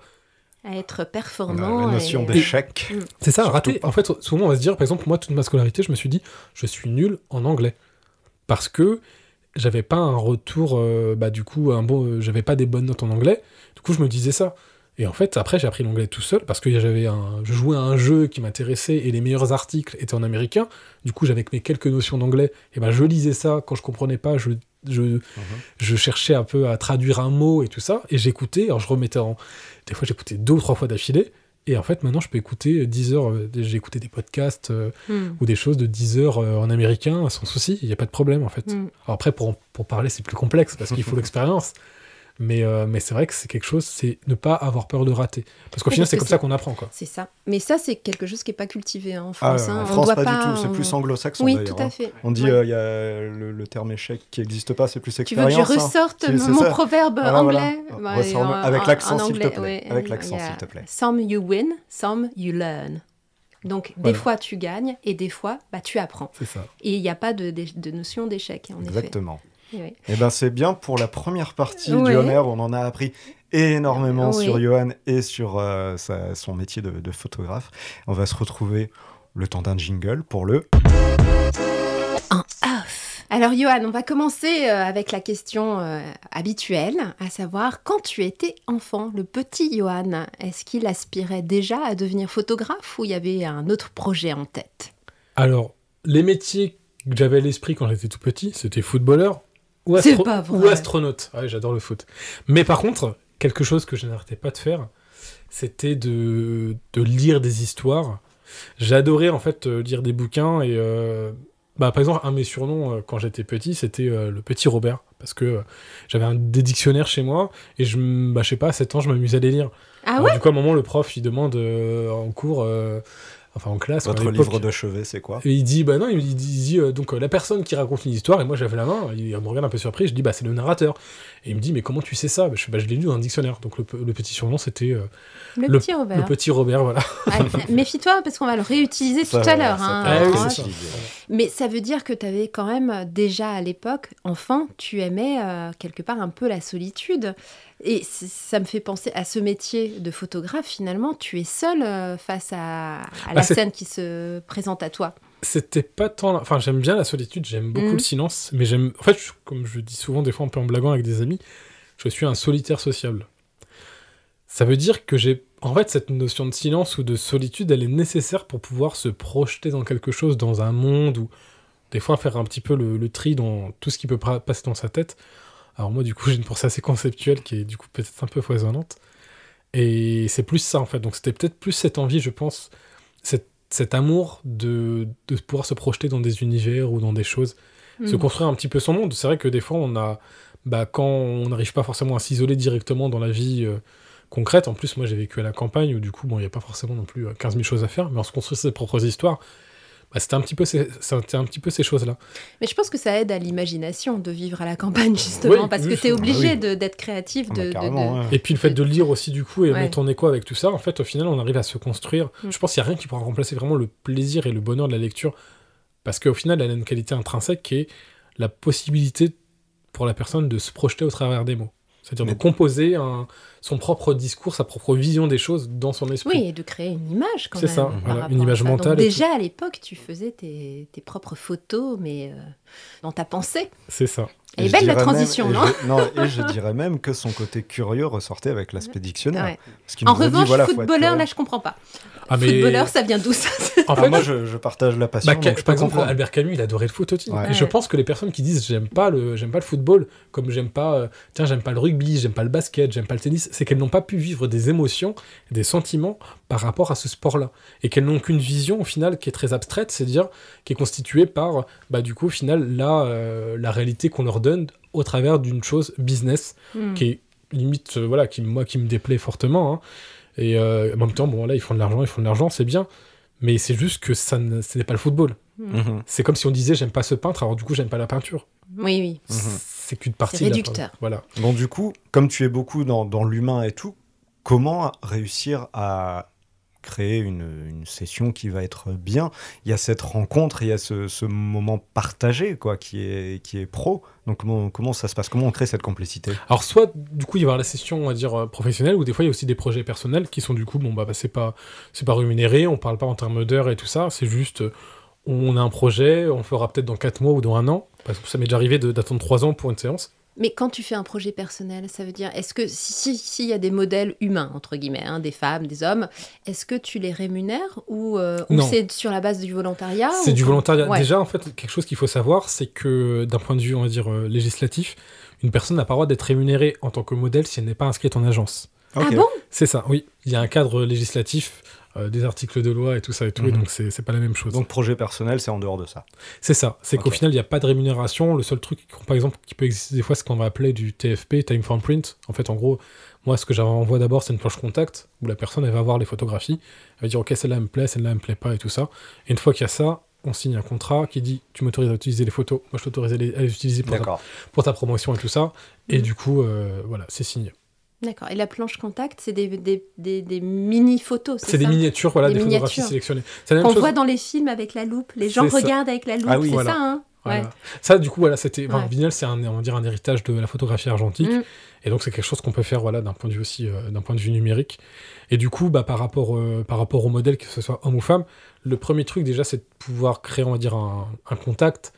À être performant. la notion et- d'échec. C'est ça, rater. En fait, souvent on va se dire, par exemple, moi, toute ma scolarité, je me suis dit, je suis nul en anglais. Parce que j'avais pas un retour, euh, bah, du coup, un bon, euh, j'avais pas des bonnes notes en anglais. Du coup, je me disais ça. Et en fait, après, j'ai appris l'anglais tout seul parce que j'avais un, je jouais à un jeu qui m'intéressait et les meilleurs articles étaient en américain. Du coup, j'avais que mes quelques notions d'anglais. Et ben, je lisais ça quand je comprenais pas. Je, je, je cherchais un peu à traduire un mot et tout ça. Et j'écoutais. Alors, je remettais en. Des fois, j'écoutais deux ou trois fois d'affilée. Et en fait, maintenant, je peux écouter 10 heures. euh, J'ai écouté des podcasts euh, Hmm. ou des choses de 10 heures euh, en américain sans souci. Il n'y a pas de problème, en fait. Hmm. Alors après, pour, pour parler, c'est plus complexe parce qu'il faut *laughs* l'expérience. Mais, euh, mais c'est vrai que c'est quelque chose, c'est ne pas avoir peur de rater. Parce qu'au final, c'est comme ça qu'on apprend. Quoi. C'est ça. Mais ça, c'est quelque chose qui n'est pas cultivé hein, en Ah, France. hein. en On France, doit pas, du tout. C'est plus anglo-saxon Oui, tout à hein. fait. On dit Ouais. euh, il y a le, le terme échec qui n'existe pas, c'est plus Tu veux que expérience. je ressorte mon ça. proverbe Voilà, voilà. anglais? En- avec en- l'accent, en s'il te plaît. ouais. Avec l'accent, s'il te plaît. Some you win, some you learn. Donc, des fois, tu gagnes et des fois, bah, tu apprends. C'est ça. Et il n'y a pas de, de- de notion d'échec, en Exactement. effet. Oui. Et ben c'est bien pour la première partie Ouais. du Homer. On en a appris énormément Oui. sur Johan et sur euh, sa- son métier de, de photographe. On va se retrouver le temps d'un jingle pour le. En off. Alors, Johan, on va commencer euh, avec la question euh, habituelle, à savoir, quand tu étais enfant, le petit Johan, est-ce qu'il aspirait déjà à devenir photographe ou il y avait un autre projet en tête? Alors, les métiers que j'avais à l'esprit quand j'étais tout petit, c'était footballeur ou, astro- pas vrai. ou astronaute. Ouais, j'adore le foot. Mais par contre, quelque chose que je n'arrêtais pas de faire, c'était de, de lire des histoires. J'adorais en fait euh, lire des bouquins et euh, bah, par exemple un de mes surnoms euh, quand j'étais petit c'était euh, le petit Robert parce que j'avais un des dictionnaires chez moi et je bah, je sais pas à 7 ans je m'amusais à les lire. Ah Alors, ouais du coup à un moment le prof il demande en cours enfin en classe Votre livre de chevet, c'est quoi? Et il dit, bah non, il dit, il dit, euh, donc euh, la personne qui raconte une histoire, et moi j'avais la main, il me regarde un peu surpris, je dis, bah c'est le narrateur. Et il me dit, mais comment tu sais ça? Bah, je, bah, je l'ai lu dans un dictionnaire. Donc le, pe- le petit surnom, c'était euh, Le, le- petit Robert. le petit Robert, voilà. Ah, Méfie-toi parce qu'on va le réutiliser Ça, tout à l'heure. hein. Ah. Mais ça veut dire que tu avais quand même déjà à l'époque, enfant, tu aimais euh, quelque part un peu la solitude. Et ça me fait penser à ce métier de photographe. Finalement, tu es seul euh, face à, à la Bah, scène qui se présente à toi. C'était pas tant. Enfin, j'aime bien la solitude, j'aime beaucoup Mhm. le silence, mais j'aime. En fait, je- comme je dis souvent, des fois un peu en blaguant avec des amis, je suis un solitaire sociable. Ça veut dire que j'ai. En fait, cette notion de silence ou de solitude, elle est nécessaire pour pouvoir se projeter dans quelque chose, dans un monde, ou des fois faire un petit peu le, le tri dans tout ce qui peut passer dans sa tête. Alors, moi, du coup, *laughs* j'ai une pensée assez conceptuelle qui est du coup peut-être un peu foisonnante. Et c'est plus ça, en fait. Donc, c'était peut-être plus cette envie, je pense, cette, cet amour de, de pouvoir se projeter dans des univers ou dans des choses se Mm. construire un petit peu son monde. C'est vrai que des fois, on a, bah, quand on n'arrive pas forcément à s'isoler directement dans la vie euh, concrète, en plus, moi j'ai vécu à la campagne où du coup, bon, il n'y a pas forcément non plus euh, 15 000 choses à faire, mais on se construit ses propres histoires. Bah, c'était un petit peu ces, c'était un petit peu ces choses-là. Mais je pense que ça aide à l'imagination de vivre à la campagne, justement, Oui, parce oui, que tu es obligé ah oui. de- d'être créatif. Ah, De, bah, de- carrément, de- ouais. Et puis le fait de le lire aussi du coup et Ouais. mettre en écho avec tout ça, en fait, au final, on arrive à se construire. Mm. Je pense qu'il n'y a rien qui pourra remplacer vraiment le plaisir et le bonheur de la lecture, parce qu'au final, elle a une qualité intrinsèque qui est la possibilité pour la personne de se projeter au travers des mots. C'est-à-dire de composer un- son propre discours, sa propre vision des choses dans son esprit. Oui, et de créer une image quand C'est même. ça, voilà, rapport une image ça. Donc mentale et déjà à l'époque, tu faisais tes, tes propres photos, mais euh, dans ta pensée. C'est ça. Elle est je belle la même- transition, et non je- Non, et je dirais même que son côté curieux ressortait avec l'aspect dictionnaire. Ouais. Parce qu'il En dit, revanche, voilà, être footballeur, là, je comprends pas. Ah, mais- Footballeur, ça vient d'où ça En Ah, fait, moi, je, je partage la passion. Bah, donc je par exemple, comprendre. Albert Camus, il adorait le foot aussi. Ouais. Et je pense que les personnes qui disent j'aime pas le j'aime pas le football, comme j'aime pas euh, tiens j'aime pas le rugby, j'aime pas le basket, j'aime pas le tennis, c'est qu'elles n'ont pas pu vivre des émotions, des sentiments par rapport à ce sport-là, et qu'elles n'ont qu'une vision au final qui est très abstraite, c'est-à-dire qui est constituée par bah du coup au final là euh, la réalité qu'on leur donne au travers d'une chose business Hmm. qui est limite euh, voilà qui moi qui me déplaît fortement hein. Et euh, en même temps bon là ils font de l'argent ils font de l'argent c'est bien mais c'est juste que ça ne, ce n'est pas le football Mhm. c'est comme si on disait j'aime pas ce peintre alors du coup j'aime pas la peinture Oui, oui. Mhm. c'est qu'une partie C'est de la réducteur. voilà Bon, du coup, comme tu es beaucoup dans, dans l'humain et tout, comment réussir à créer une, une session qui va être bien. Il y a cette rencontre, il y a ce, ce moment partagé quoi, qui est, qui est pro. Donc, comment, comment ça se passe? Comment on crée cette complicité? Alors soit du coup il va y avoir la session on va dire euh, professionnelle ou des fois il y a aussi des projets personnels qui sont du coup bon bah, bah, c'est pas c'est pas rémunéré on parle pas en termes d'heures et tout ça. C'est juste euh, on a un projet on fera peut-être dans 4 mois ou dans un an. Parce que ça m'est déjà arrivé d'attendre 3 ans pour une séance Mais quand tu fais un projet personnel, ça veut dire, est-ce que si- si- s'il y a des modèles humains, entre guillemets, hein, des femmes, des hommes, est-ce que tu les rémunères ou, euh, ou c'est sur la base du volontariat C'est ou du volontariat. Ouais. Déjà, en fait, quelque chose qu'il faut savoir, c'est que d'un point de vue, on va dire, euh, législatif, une personne n'a pas le droit d'être rémunérée en tant que modèle si elle n'est pas inscrite en agence. Ah Ok. bon? C'est ça, oui. Il y a un cadre législatif, euh, des articles de loi et tout ça et tout, et Mhm. donc c'est pas la même chose. Donc, projet personnel, c'est en dehors de ça. c'est ça, c'est qu'au final, il n'y a pas de rémunération. Le seul truc, par exemple, qui peut exister des fois, c'est qu'on va appeler du TFP, Time for Print. En fait, en gros, moi, ce que j'envoie d'abord, c'est une planche contact où la personne, elle va voir les photographies, elle va dire, ok, celle-là elle me plaît, celle-là elle me plaît pas et tout ça. Et une fois qu'il y a ça, on signe un contrat qui dit, tu m'autorises à utiliser les photos, moi je t'autorise à les, à les utiliser pour ta, D'accord. pour ta promotion et tout ça. Et Mhm. du coup, euh, voilà, c'est signé. D'accord. Et la planche contact, c'est des, des, des, des mini-photos, c'est C'est des miniatures, voilà, Des photographies sélectionnées. C'est la même Qu'on chose. voit dans les films avec la loupe. Les gens C'est ça. regardent avec la loupe, Ah oui. c'est Voilà. ça, hein Voilà. Ouais. Ça, du coup, voilà, c'était. Enfin, Ouais. C'est un, on va dire un héritage de la photographie argentique. Mm. Et donc, c'est quelque chose qu'on peut faire, voilà, d'un point de vue aussi, euh, d'un point de vue numérique. Et du coup, bah, par rapport, euh, par rapport au modèle, que ce soit homme ou femme, le premier truc, déjà, c'est de pouvoir créer, on va dire, un, un contact.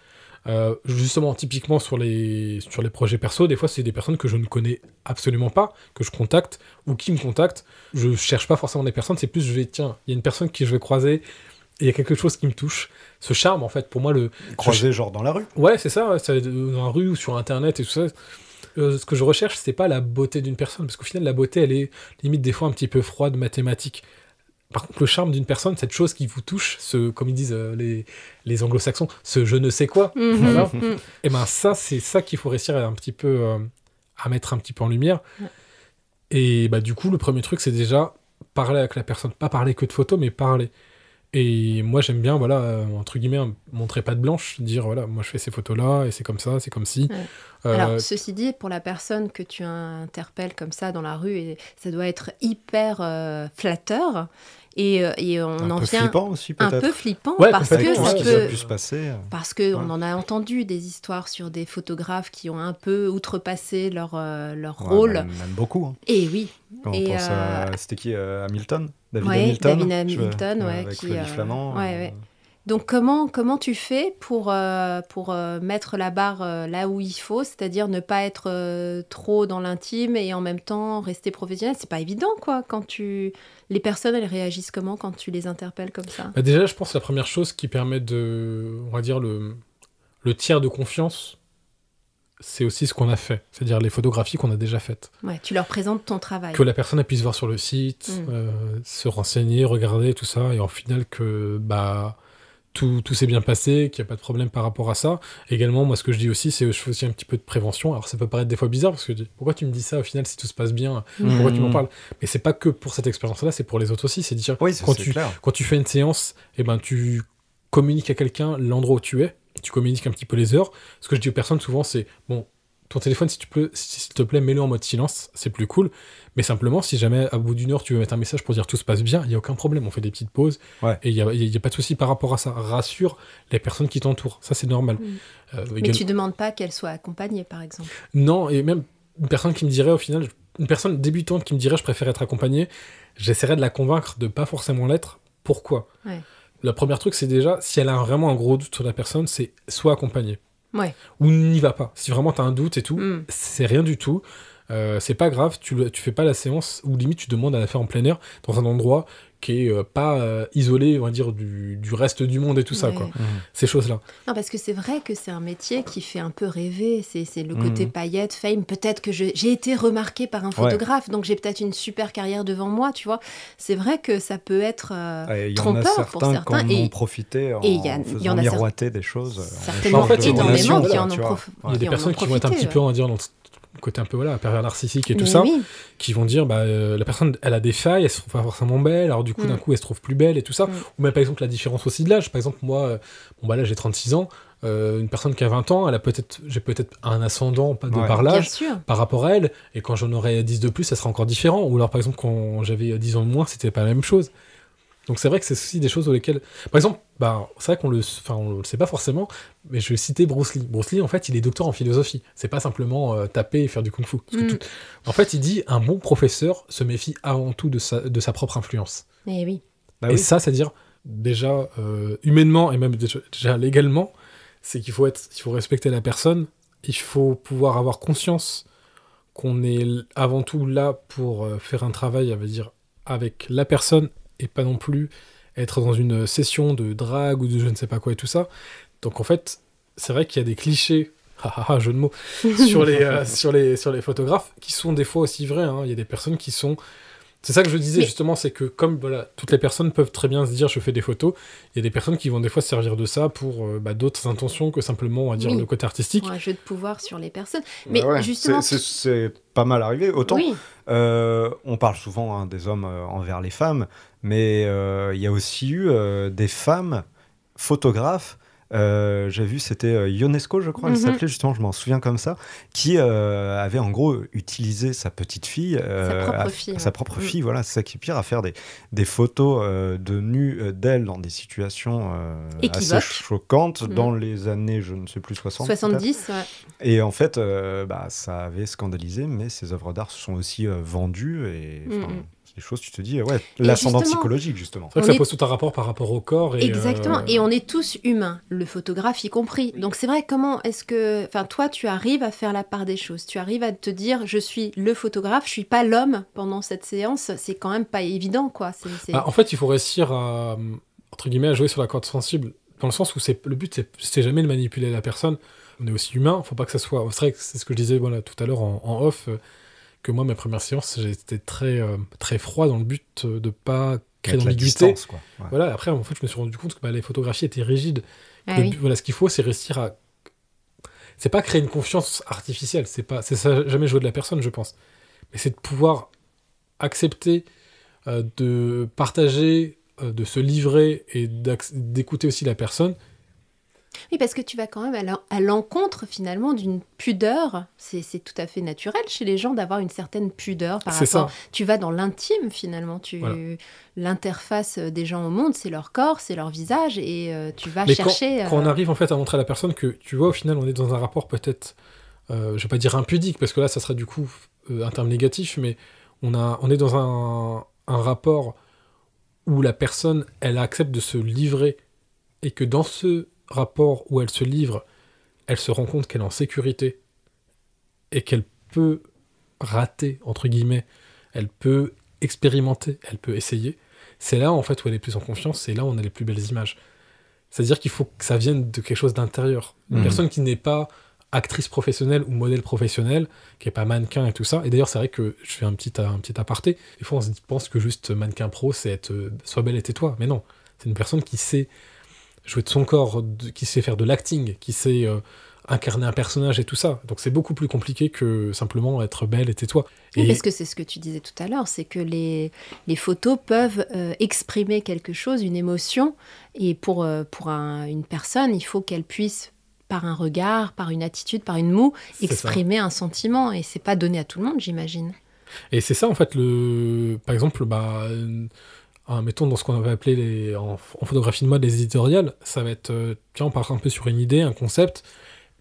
Euh, justement, typiquement sur les, sur les projets perso, des fois, c'est des personnes que je ne connais absolument pas, que je contacte, ou qui me contactent. Je cherche pas forcément des personnes, c'est plus, je vais, tiens, il y a une personne qui je vais croiser, et il y a quelque chose qui me touche. Ce charme, en fait, pour moi, le, Croisé, genre dans la rue. Ouais, c'est ça, ouais, ça, dans la rue ou sur internet et tout ça. Euh, ce que je recherche, c'est pas la beauté d'une personne, parce qu'au final, la beauté, elle est limite des fois un petit peu froide, mathématique. Par contre, le charme d'une personne, cette chose qui vous touche, ce, comme ils disent euh, les, les anglo-saxons, ce je ne sais quoi, Mhm. Voilà. Mhm. et ben ça, c'est ça qu'il faut réussir à un petit peu euh, à mettre un petit peu en lumière. Et bah du coup, le premier truc, c'est déjà parler avec la personne, pas parler que de photos, mais parler. Et moi, j'aime bien, voilà, euh, entre guillemets, montrer pas de blanche, dire voilà, moi je fais ces photos-là et c'est comme ça, c'est comme si. Ouais. Euh, Alors, ceci dit, pour la personne que tu interpelles comme ça dans la rue, et ça doit être hyper euh, flatteur. Et, euh, et on un en peu vient flippant aussi, un peut-être. peu flippant Ouais, parce que ça qui peut. a pu se passer. Parce qu'on Ouais. en a entendu des histoires sur des photographes qui ont un peu outrepassé leur, euh, leur Ouais, rôle. Même, même beaucoup. hein. Et oui, Quand on Et, pense euh, à... C'était qui euh, Hamilton? David Ouais, Hamilton David Hamilton, ouais, Avec qui, euh, Flamand. Donc comment, comment tu fais pour, euh, pour euh, mettre la barre euh, là où il faut, c'est-à-dire ne pas être trop dans l'intime et en même temps rester professionnel? C'est pas évident quoi quand tu... Les personnes, elles réagissent comment quand tu les interpelles comme ça? Bah déjà, je pense que la première chose qui permet de, on va dire, le, le tiers de confiance, c'est aussi ce qu'on a fait, c'est-à-dire les photographies qu'on a déjà faites. Ouais, tu leur présentes ton travail. Que la personne puisse voir sur le site, Mm. se renseigner, regarder, tout ça, et en final que bah, tout, tout s'est bien passé, qu'il n'y a pas de problème par rapport à ça. Également, moi, ce que je dis aussi, c'est que je fais aussi un petit peu de prévention. Alors, ça peut paraître des fois bizarre parce que pourquoi tu me dis ça au final si tout se passe bien? Pourquoi tu m'en parles? Mais c'est pas que pour cette expérience-là, c'est pour les autres aussi. C'est de dire Oui, ça, quand c'est tu clair. quand tu fais une séance, eh ben tu communiques à quelqu'un l'endroit où tu es, tu communiques un petit peu les heures. Ce que je dis aux personnes souvent, c'est bon, ton téléphone, si tu peux, si- s'il te plaît, mets-le en mode silence, c'est plus cool. Mais simplement, si jamais à bout d'une heure tu veux mettre un message pour dire tout se passe bien, il y a aucun problème. On fait des petites pauses Ouais. et il y a, pas de souci par rapport à ça. Rassure les personnes qui t'entourent, ça c'est normal. Mm. Euh, Mais également- tu demandes pas qu'elle soit accompagnée, par exemple. non, et même une personne qui me dirait au final, une personne débutante qui me dirait je préfère être accompagné, j'essaierais de la convaincre de pas forcément l'être. Pourquoi? Ouais. Le premier truc, c'est déjà, si elle a vraiment un gros doute sur la personne, c'est soit accompagné. Ouais. Ou n'y va pas. Si vraiment tu as un doute et tout, Mm. c'est rien du tout. Euh, c'est pas grave, tu, le- tu fais pas la séance, ou limite tu demandes à la faire en plein air, dans un endroit qui est euh, pas euh, isolé, on va dire, du, du reste du monde et tout ça, quoi. Mhm. Ces choses-là. Non, parce que c'est vrai que c'est un métier qui fait un peu rêver. C'est c'est le côté Mhm. paillette, fame. Peut-être que j'ai été remarqué par un photographe, donc j'ai peut-être une super carrière devant moi, tu vois. C'est vrai que ça peut être euh, Ouais, Il y en a trompeur certains pour qui certains. en Et ont profité en et il y a- il y faisant en a miroiter des choses. en certainement En fait, échange il y a de des relations, énormément qui en ont vois. prof- Il y a qui des personnes qui vont être un profité, petit peu, on va dire, dans côté un peu voilà, pervers narcissique et tout Mais ça. oui. qui vont dire bah euh, la personne elle a des failles elle se trouve pas forcément belle alors du coup Mm. d'un coup elle se trouve plus belle et tout ça Mm. ou même par exemple la différence aussi de l'âge par exemple moi euh, bon bah là j'ai 36 ans euh, une personne qui a 20 ans elle a peut-être j'ai peut-être un ascendant pas de Ouais. par l'âge par rapport à elle et quand j'en aurais 10 de plus ça sera encore différent ou alors par exemple quand j'avais 10 ans de moins c'était pas la même chose donc c'est vrai que c'est aussi des choses sur lesquelles par exemple bah c'est vrai qu'on le enfin on le sait pas forcément mais je vais citer Bruce Lee Bruce Lee en fait il est docteur en philosophie c'est pas simplement euh, taper et faire du kung-fu Mm. tout- en fait il dit un bon professeur se méfie avant tout de sa, de sa propre influence Mais oui. Bah et oui. ça c'est à dire déjà euh, humainement et même déjà, déjà légalement c'est qu'il faut être il faut respecter la personne il faut pouvoir avoir conscience qu'on est avant tout là pour euh, faire un travail, à va dire, avec la personne et pas non plus être dans une session de drague ou de je ne sais pas quoi et tout ça. Donc en fait, c'est vrai qu'il y a des clichés, *laughs* ah, ah, ah, jeu de mots, *laughs* sur les, euh, sur, les, sur les photographes qui sont des fois aussi vrais. hein. Il y a des personnes qui sont. C'est ça que je disais Mais- justement, c'est que comme voilà, toutes les personnes peuvent très bien se dire je fais des photos, il y a des personnes qui vont des fois se servir de ça pour euh, bah, d'autres intentions que simplement on va dire Oui. le côté artistique. Pour un jeu de pouvoir sur les personnes. Mais Bah ouais, justement, c'est- c'est c'est pas mal arrivé. Autant oui, Euh, on parle souvent hein, des hommes euh, envers les femmes, mais euh, il y a aussi eu euh, des femmes photographes. euh, J'ai vu, c'était euh, Ionesco, je crois, elle Mhm. s'appelait justement, je m'en souviens comme ça, qui euh, avait en gros utilisé sa petite fille, propre à- fille, sa ouais. propre Mhm. fille, voilà, c'est ça qui est pire, à faire des, des photos de nus d'elle dans des situations assez choquantes Mhm. dans les années, je ne sais plus, 60. peut-être. 70, ouais. Et en fait, bah, ça avait scandalisé, mais ces œuvres d'art se sont aussi vendues. Et c'est des choses, tu te dis, ouais, l'ascendant psychologique, justement. C'est vrai que ça est- pose tout un rapport par rapport au corps. Et, Exactement. euh, Et on est tous humains, le photographe y compris. Donc c'est vrai, comment est-ce que. Enfin, toi, tu arrives à faire la part des choses? Tu arrives à te dire, je suis le photographe, je suis pas l'homme pendant cette séance. C'est quand même pas évident, quoi. Bah, en fait, il faut réussir à, entre guillemets, à jouer sur la corde sensible, dans le sens où c'est le but, c'est, c'est jamais de manipuler la personne. On est aussi humain, faut pas que ça soit. C'est vrai que c'est ce que je disais voilà, tout à l'heure en, en off, euh, que moi, mes premières séances, j'étais très, euh, très froid dans le but de pas créer d'ambiguïté. Ouais. Voilà, après, en fait, je me suis rendu compte que bah, les photographies étaient rigides. Ah Le oui. but- Voilà, ce qu'il faut, c'est réussir à. C'est pas créer une confiance artificielle, c'est pas, c'est ça, jamais jouer de la personne, je pense. Mais c'est de pouvoir accepter euh, de partager, euh, de se livrer et d'écouter aussi la personne. Oui, parce que tu vas quand même à l'en- à l'encontre finalement d'une pudeur. C'est, tout à fait naturel chez les gens d'avoir une certaine pudeur par rapport. ça. Tu vas dans l'intime finalement. Tu Voilà. l'interface des gens au monde, c'est leur corps, c'est leur visage, et euh, tu vas Mais quand, chercher. quand on euh, arrive en fait à montrer à la personne que, tu vois, au final, on est dans un rapport peut-être, euh, je vais pas dire impudique, parce que là, ça serait du coup euh, un terme négatif, mais on, a, on est dans un, un rapport où la personne, elle accepte de se livrer, et que dans ce rapport où elle se livre, elle se rend compte qu'elle est en sécurité, et qu'elle peut rater, entre guillemets, elle peut expérimenter, elle peut essayer, c'est là en fait où elle est plus en confiance, c'est là où on a les plus belles images. C'est-à-dire qu'il faut que ça vienne de quelque chose d'intérieur. Une Mhm. personne qui n'est pas actrice professionnelle ou modèle professionnel, qui n'est pas mannequin et tout ça. Et d'ailleurs, c'est vrai que je fais un petit, un petit aparté. Des fois, on se pense que juste mannequin pro, c'est être euh, sois belle et tais-toi. Mais non, c'est une personne qui sait jouer de son corps, de- qui sait faire de l'acting, qui sait euh, incarner un personnage et tout ça. Donc c'est beaucoup plus compliqué que simplement être belle et tais-toi. Oui, Et parce que c'est ce que tu disais tout à l'heure, c'est que les, les photos peuvent euh, exprimer quelque chose, une émotion, et pour, euh, pour un- une personne, il faut qu'elle puisse, par un regard, par une attitude, par une moue, ça. exprimer un sentiment, et c'est pas donné à tout le monde, j'imagine. Et c'est ça, en fait, le... par exemple, bah, un- mettons dans ce qu'on avait appelé les... en, en photographie de mode les éditoriales, ça va être, euh, tiens, on part un peu sur une idée, un concept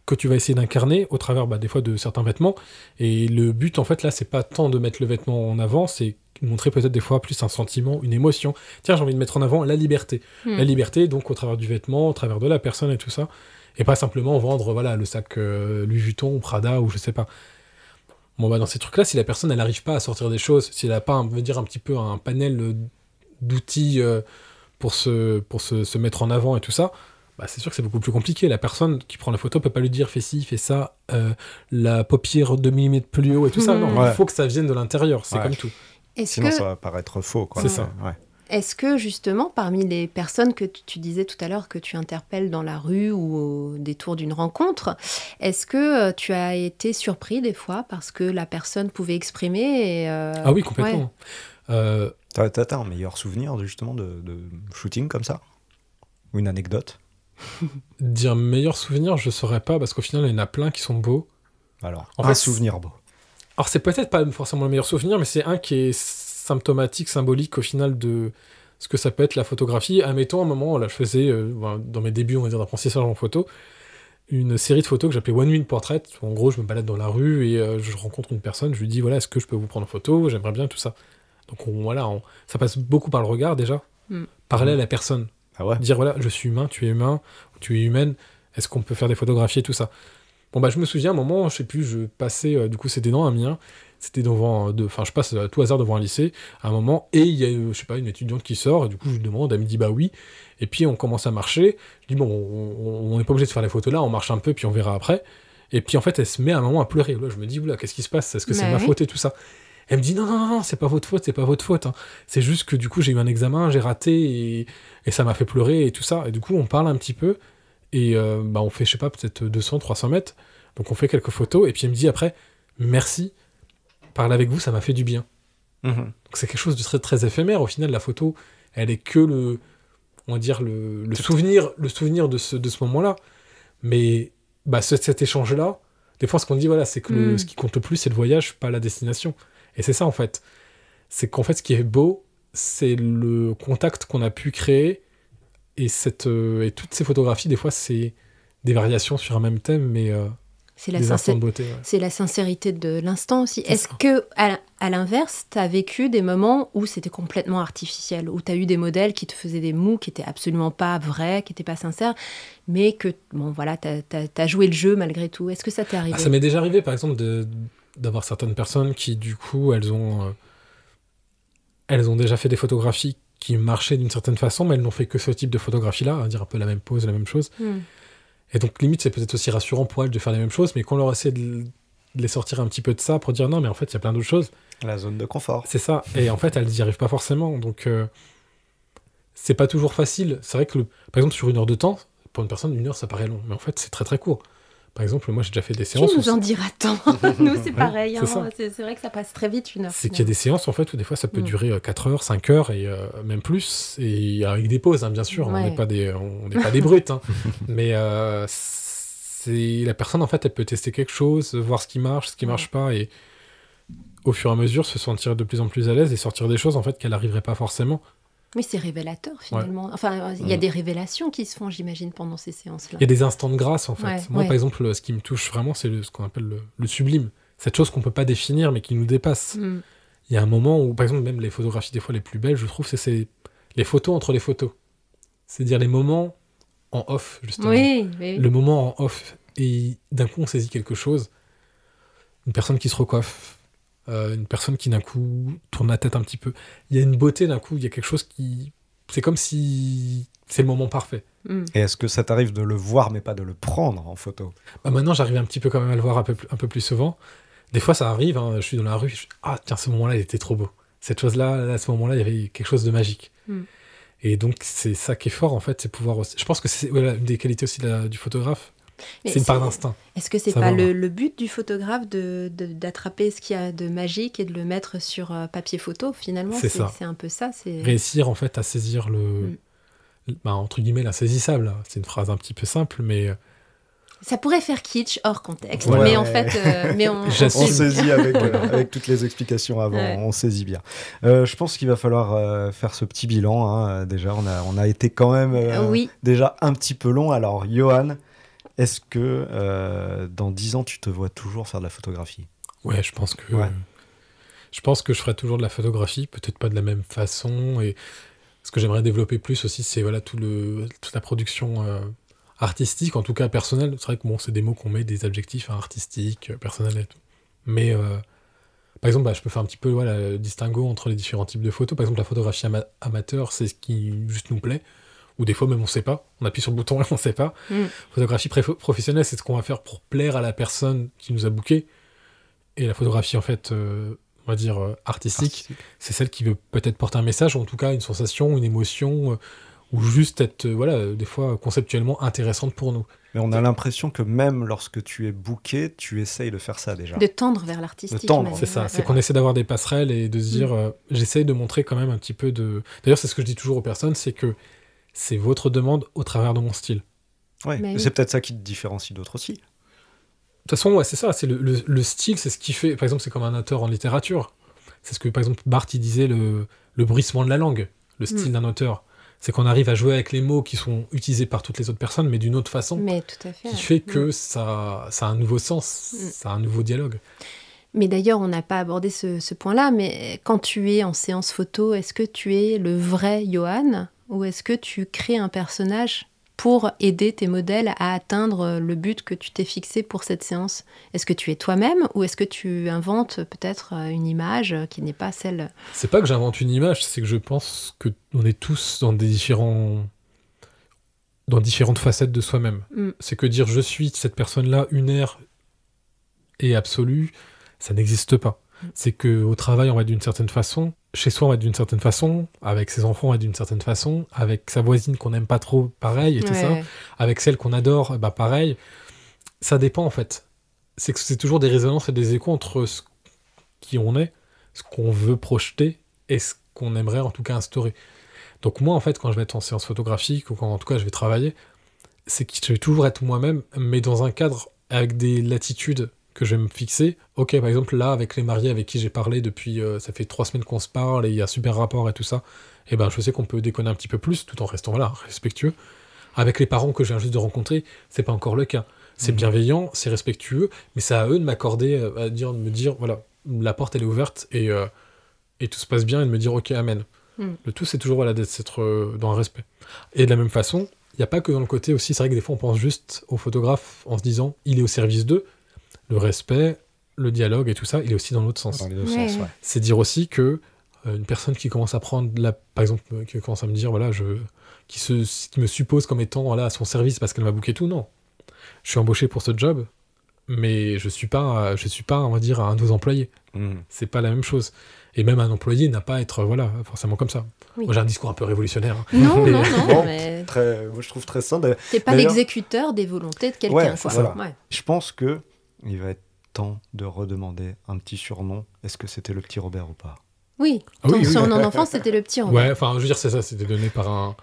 que tu vas essayer d'incarner au travers bah, des fois de certains vêtements. Et le but, en fait, là, c'est pas tant de mettre le vêtement en avant, c'est montrer peut-être des fois plus un sentiment, une émotion. Tiens, j'ai envie de mettre en avant la liberté. Hmm. La liberté, donc, au travers du vêtement, au travers de la personne et tout ça. Et pas simplement vendre, voilà, le sac euh, Louis Vuitton ou Prada ou je sais pas. Bon, bah, dans ces trucs-là, si la personne, elle n'arrive pas à sortir des choses, si elle n'a pas, on veut dire, un petit peu un panel d'outils euh, pour, se, pour se, se mettre en avant et tout ça, bah, c'est sûr que c'est beaucoup plus compliqué. La personne qui prend la photo peut pas lui dire fais ci, fais ça, euh, la paupière 2 mm plus haut et tout ça. Non, Ouais. il faut que ça vienne de l'intérieur, c'est Ouais. comme tout. Est-ce Sinon, que, ça va paraître faux. quoi. C'est ça. Ouais. est-ce que justement, parmi les personnes que tu, disais tout à l'heure que tu interpelles dans la rue ou au détour d'une rencontre, est-ce que euh, tu as été surpris des fois parce que la personne pouvait exprimer et, euh, Ah oui, complètement. ouais. Euh, T'as t'as- t'as un meilleur souvenir justement de, de shooting comme ça? Ou une anecdote? *laughs* Dire meilleur souvenir, je saurais pas, parce qu'au final, il y en a plein qui sont beaux. Alors, En un fait, souvenir beau. Alors c'est peut-être pas forcément le meilleur souvenir, mais c'est un qui est symptomatique, symbolique au final de ce que ça peut être la photographie. Admettons, à un moment, là, je faisais, euh, ben, dans mes débuts, on va dire, d'apprentissage en photo, une série de photos que j'appelais One Minute Portrait. En gros, je me balade dans la rue et euh, je rencontre une personne, je lui dis, voilà, est-ce que je peux vous prendre en photo? J'aimerais bien tout ça. Donc on- voilà, on- ça passe beaucoup par le regard déjà. Mm. Parler à la personne. Ah ouais. Dire, voilà, je suis humain, tu es humain, tu es humaine, est-ce qu'on peut faire des photographies et tout ça? Bon, bah, je me souviens, à un moment, je sais plus, je passais, euh, du coup, c'était dans un mien, c'était devant, euh, de- enfin, je passe à tout hasard devant un lycée, à un moment, et il y a, euh, je sais pas, une étudiante qui sort, et du coup, je lui demande, elle me dit, bah oui, et puis on commence à marcher, je dis, bon, on- n'est pas obligé de faire les photos là, on marche un peu, puis on verra après, et puis en fait, elle se met à un moment à pleurer, là, je me dis, oula, qu'est-ce qui se passe? Est-ce que c'est Bah ma faute et tout ça? Elle me dit, non, non, non, non, c'est pas votre faute, c'est pas votre faute, hein. c'est juste que du coup, j'ai eu un examen, j'ai raté, et, et ça m'a fait pleurer, et tout ça, et du coup, on parle un petit peu, et euh, bah, on fait, je sais pas, peut-être 200, 300 mètres. Donc on fait quelques photos, et puis elle me dit après, merci, parler avec vous, ça m'a fait du bien. Mhm. Donc c'est quelque chose de très, très éphémère. Au final, la photo, elle est que le, on va dire, le, le souvenir, le souvenir de ce, de ce moment-là. Mais bah, ce- cet échange-là, des fois, ce qu'on dit, voilà, c'est que le- Mm. ce qui compte le plus, c'est le voyage, pas la destination. Et c'est ça, en fait. C'est qu'en fait, ce qui est beau, c'est le contact qu'on a pu créer. Et, cette, euh, et toutes ces photographies, des fois, c'est des variations sur un même thème, mais euh, c'est la des instants sincérité. de beauté. ouais. C'est la sincérité de l'instant aussi. Est-ce ça. que, à, l'inverse, tu as vécu des moments où c'était complètement artificiel, où tu as eu des modèles qui te faisaient des mous, qui étaient absolument pas vrais, qui n'étaient pas sincères, mais que, bon, voilà, tu as, joué le jeu malgré tout. Est-ce que ça t'est arrivé? Ah, ça m'est déjà arrivé, par exemple, de- d'avoir certaines personnes qui, du coup, elles ont, euh, elles ont déjà fait des photographies qui marchaient d'une certaine façon, mais elles n'ont fait que ce type de photographie-là, à dire un peu la même pose, la même chose. Hmm. Et donc, limite, c'est peut-être aussi rassurant pour elles de faire les mêmes choses, mais qu'on leur essaie de, de les sortir un petit peu de ça pour dire non, mais en fait, il y a plein d'autres choses. La zone de confort. C'est ça. Et en fait, elles n'y arrivent pas forcément. Donc, euh, c'est pas toujours facile. C'est vrai que, le- par exemple, sur une heure de temps, pour une personne, une heure, ça paraît long. Mais en fait, c'est très très court. Par exemple, moi, j'ai déjà fait des Tu séances. où nous en diras tant? *laughs* nous, c'est pareil. c'est hein. C'est c'est vrai que ça passe très vite une heure. C'est qu'il y a des séances en fait où des fois ça peut Mm. durer euh, 4 heures, 5 heures et euh, même plus, et avec des pauses hein, bien sûr, on n'est pas des, on n'est pas des brutes, hein. *laughs* mais euh, c'est la personne en fait elle peut tester quelque chose, voir ce qui marche, ce qui marche pas et au fur et à mesure se sentir de plus en plus à l'aise et sortir des choses en fait qu'elle n'arriverait pas forcément. Mais c'est révélateur finalement. Enfin, il y a Mm. des révélations qui se font, j'imagine, pendant ces séances-là. Il y a des instants de grâce en fait. Ouais, Moi ouais. par exemple ce qui me touche vraiment c'est ce qu'on appelle le, le sublime, cette chose qu'on peut pas définir mais qui nous dépasse. Hmm. Il y a un moment où, par exemple, même les photographies des fois les plus belles, je trouve, c'est- c'est les photos entre les photos. C'est-à-dire les moments en off, justement. Oui, oui. Le moment en off. Et d'un coup, on saisit quelque chose. Une personne qui se recoiffe. Euh, une personne qui d'un coup tourne la tête un petit peu. Il y a une beauté d'un coup, il y a quelque chose qui... C'est comme si c'est le moment parfait. Hmm. Et est-ce que ça t'arrive de le voir mais pas de le prendre en photo? Bah, maintenant, j'arrive un petit peu quand même à le voir un peu, plus- un peu plus souvent. Des fois, ça arrive, hein, je suis dans la rue, je- ah tiens, ce moment-là, il était trop beau. Cette chose-là, là, à ce moment-là, il y avait quelque chose de magique. Mm. Et donc, c'est ça qui est fort, en fait, c'est pouvoir aussi... Je pense que c'est voilà, une des qualités aussi de la- du photographe. C'est une part d'instinct. Est-ce que c'est pas le, but du photographe de- de- d'attraper ce qu'il y a de magique et de le mettre sur euh, papier photo finalement? C'est ça. C'est un peu ça. C'est Réussir, en fait, à saisir le... Mm. bah, entre guillemets, l'insaisissable. C'est une phrase un petit peu simple, mais... euh, ça pourrait faire kitsch hors contexte, Ouais. mais en fait, euh, mais on, *laughs* saisit avec, *laughs* euh, avec toutes les explications avant, Ouais. on saisit bien. Euh, je pense qu'il va falloir euh, faire ce petit bilan. hein. Déjà, on a, on a été quand même euh, oui. déjà un petit peu long. Alors, Johan, est-ce que euh, dans 10 ans, tu te vois toujours faire de la photographie? Ouais, je pense que Ouais. je pense que je ferai toujours de la photographie, peut-être pas de la même façon. Et ce que j'aimerais développer plus aussi, c'est voilà tout le toute la production euh, artistique, en tout cas personnelle. C'est vrai que bon, c'est des mots qu'on met, des adjectifs hein, artistiques, euh, personnels et tout. Mais euh, par exemple, bah, je peux faire un petit peu voilà, le distinguo entre les différents types de photos. Par exemple, la photographie ama- amateur, c'est ce qui juste nous plaît. Ou des fois même on sait pas, on appuie sur le bouton et *laughs* on sait pas. Mm. Photographie pré- professionnelle, c'est ce qu'on va faire pour plaire à la personne qui nous a booké. Et la photographie en fait, euh, on va dire euh, artistique, c'est celle qui veut peut-être porter un message, ou en tout cas une sensation, une émotion, euh, ou juste être, euh, voilà, euh, des fois conceptuellement intéressante pour nous. Mais on a l'impression que même lorsque tu es booké, tu essayes de faire ça déjà. de tendre vers l'artistique. De tendre. C'est ça, Ouais, c'est qu'on essaie d'avoir des passerelles et de se dire, euh, j'essaye de montrer quand même un petit peu de. D'ailleurs, c'est ce que je dis toujours aux personnes, c'est que c'est votre demande au travers de mon style. Ouais. Mais. C'est peut-être ça qui te différencie d'autres aussi. De toute façon, ouais, c'est ça, c'est le, le- le style, c'est ce qui fait. Par exemple, c'est comme un auteur en littérature. C'est ce que, par exemple, Barthes il disait, le, le bruissement de la langue, le style Mm. d'un auteur. C'est qu'on arrive à jouer avec les mots qui sont utilisés par toutes les autres personnes, mais d'une autre façon, Mais tout à fait. qui fait que ça, ça a un nouveau sens, Mm. ça a un nouveau dialogue. Mais d'ailleurs, on n'a pas abordé ce, ce point-là, mais quand tu es en séance photo, est-ce que tu es le vrai Johan? Ou est-ce que tu crées un personnage pour aider tes modèles à atteindre le but que tu t'es fixé pour cette séance? Est-ce que tu es toi-même ou est-ce que tu inventes peut-être euh, une image qui n'est pas celle... C'est pas que j'invente une image, c'est que je pense que on est tous dans des différents dans différentes facettes de soi-même. Mm. C'est que dire je suis cette personne-là unaire et absolue, ça n'existe pas. C'est que au travail on va être d'une certaine façon, chez soi on va être d'une certaine façon, avec ses enfants on va être d'une certaine façon, avec sa voisine qu'on n'aime pas trop, pareil et tout ça, avec celle qu'on adore, bah pareil. Ça dépend en fait. C'est que c'est toujours des résonances et des échos entre ce qui on est, ce qu'on veut projeter et ce qu'on aimerait en tout cas instaurer. Donc moi en fait quand je vais être en séance photographique ou quand en tout cas je vais travailler, c'est que je vais toujours être moi-même, mais dans un cadre avec des latitudes que je vais me fixer. Ok, par exemple là avec les mariés avec qui j'ai parlé depuis, euh, ça fait trois semaines qu'on se parle et il y a un super rapport et tout ça, et ben je sais qu'on peut déconner un petit peu plus tout en restant voilà respectueux. Avec les parents que viens juste de rencontrer, c'est pas encore le cas. C'est Mhm. bienveillant, c'est respectueux, mais c'est à eux de m'accorder, euh, à dire, de me dire, voilà, la porte elle est ouverte et, euh, et tout se passe bien et de me dire, ok, amen. Mhm. Le tout, c'est toujours voilà, d'être euh, dans un respect. Et de la même façon, il n'y a pas que dans le côté aussi, c'est vrai que des fois on pense juste au photographe en se disant, il est au service d'eux. Le respect, le dialogue et tout ça, il est aussi dans l'autre sens Dans les deux Ouais. sens, ouais. c'est dire aussi que euh, une personne qui commence à prendre la par exemple euh, qui commence à me dire voilà je qui se qui me suppose comme étant voilà à son service parce qu'elle m'a booké tout non je suis embauché pour ce job mais je suis pas je suis pas on va dire un de vos employés Mhm. c'est pas la même chose et même un employé n'a pas à être voilà forcément comme ça Oui. moi j'ai un discours un peu révolutionnaire hein. Non, Mais- non, non, Bon. mais Très, moi, je trouve très sain. t'es pas l'exécuteur des volontés de quelqu'un. Ouais. Je pense que il va être temps de redemander un petit surnom. Est-ce que c'était le petit Robert ou pas? Oui, Ah ton oui, oui. surnom d'enfance, c'était le petit Robert. ouais enfin je veux dire c'est ça c'était donné par un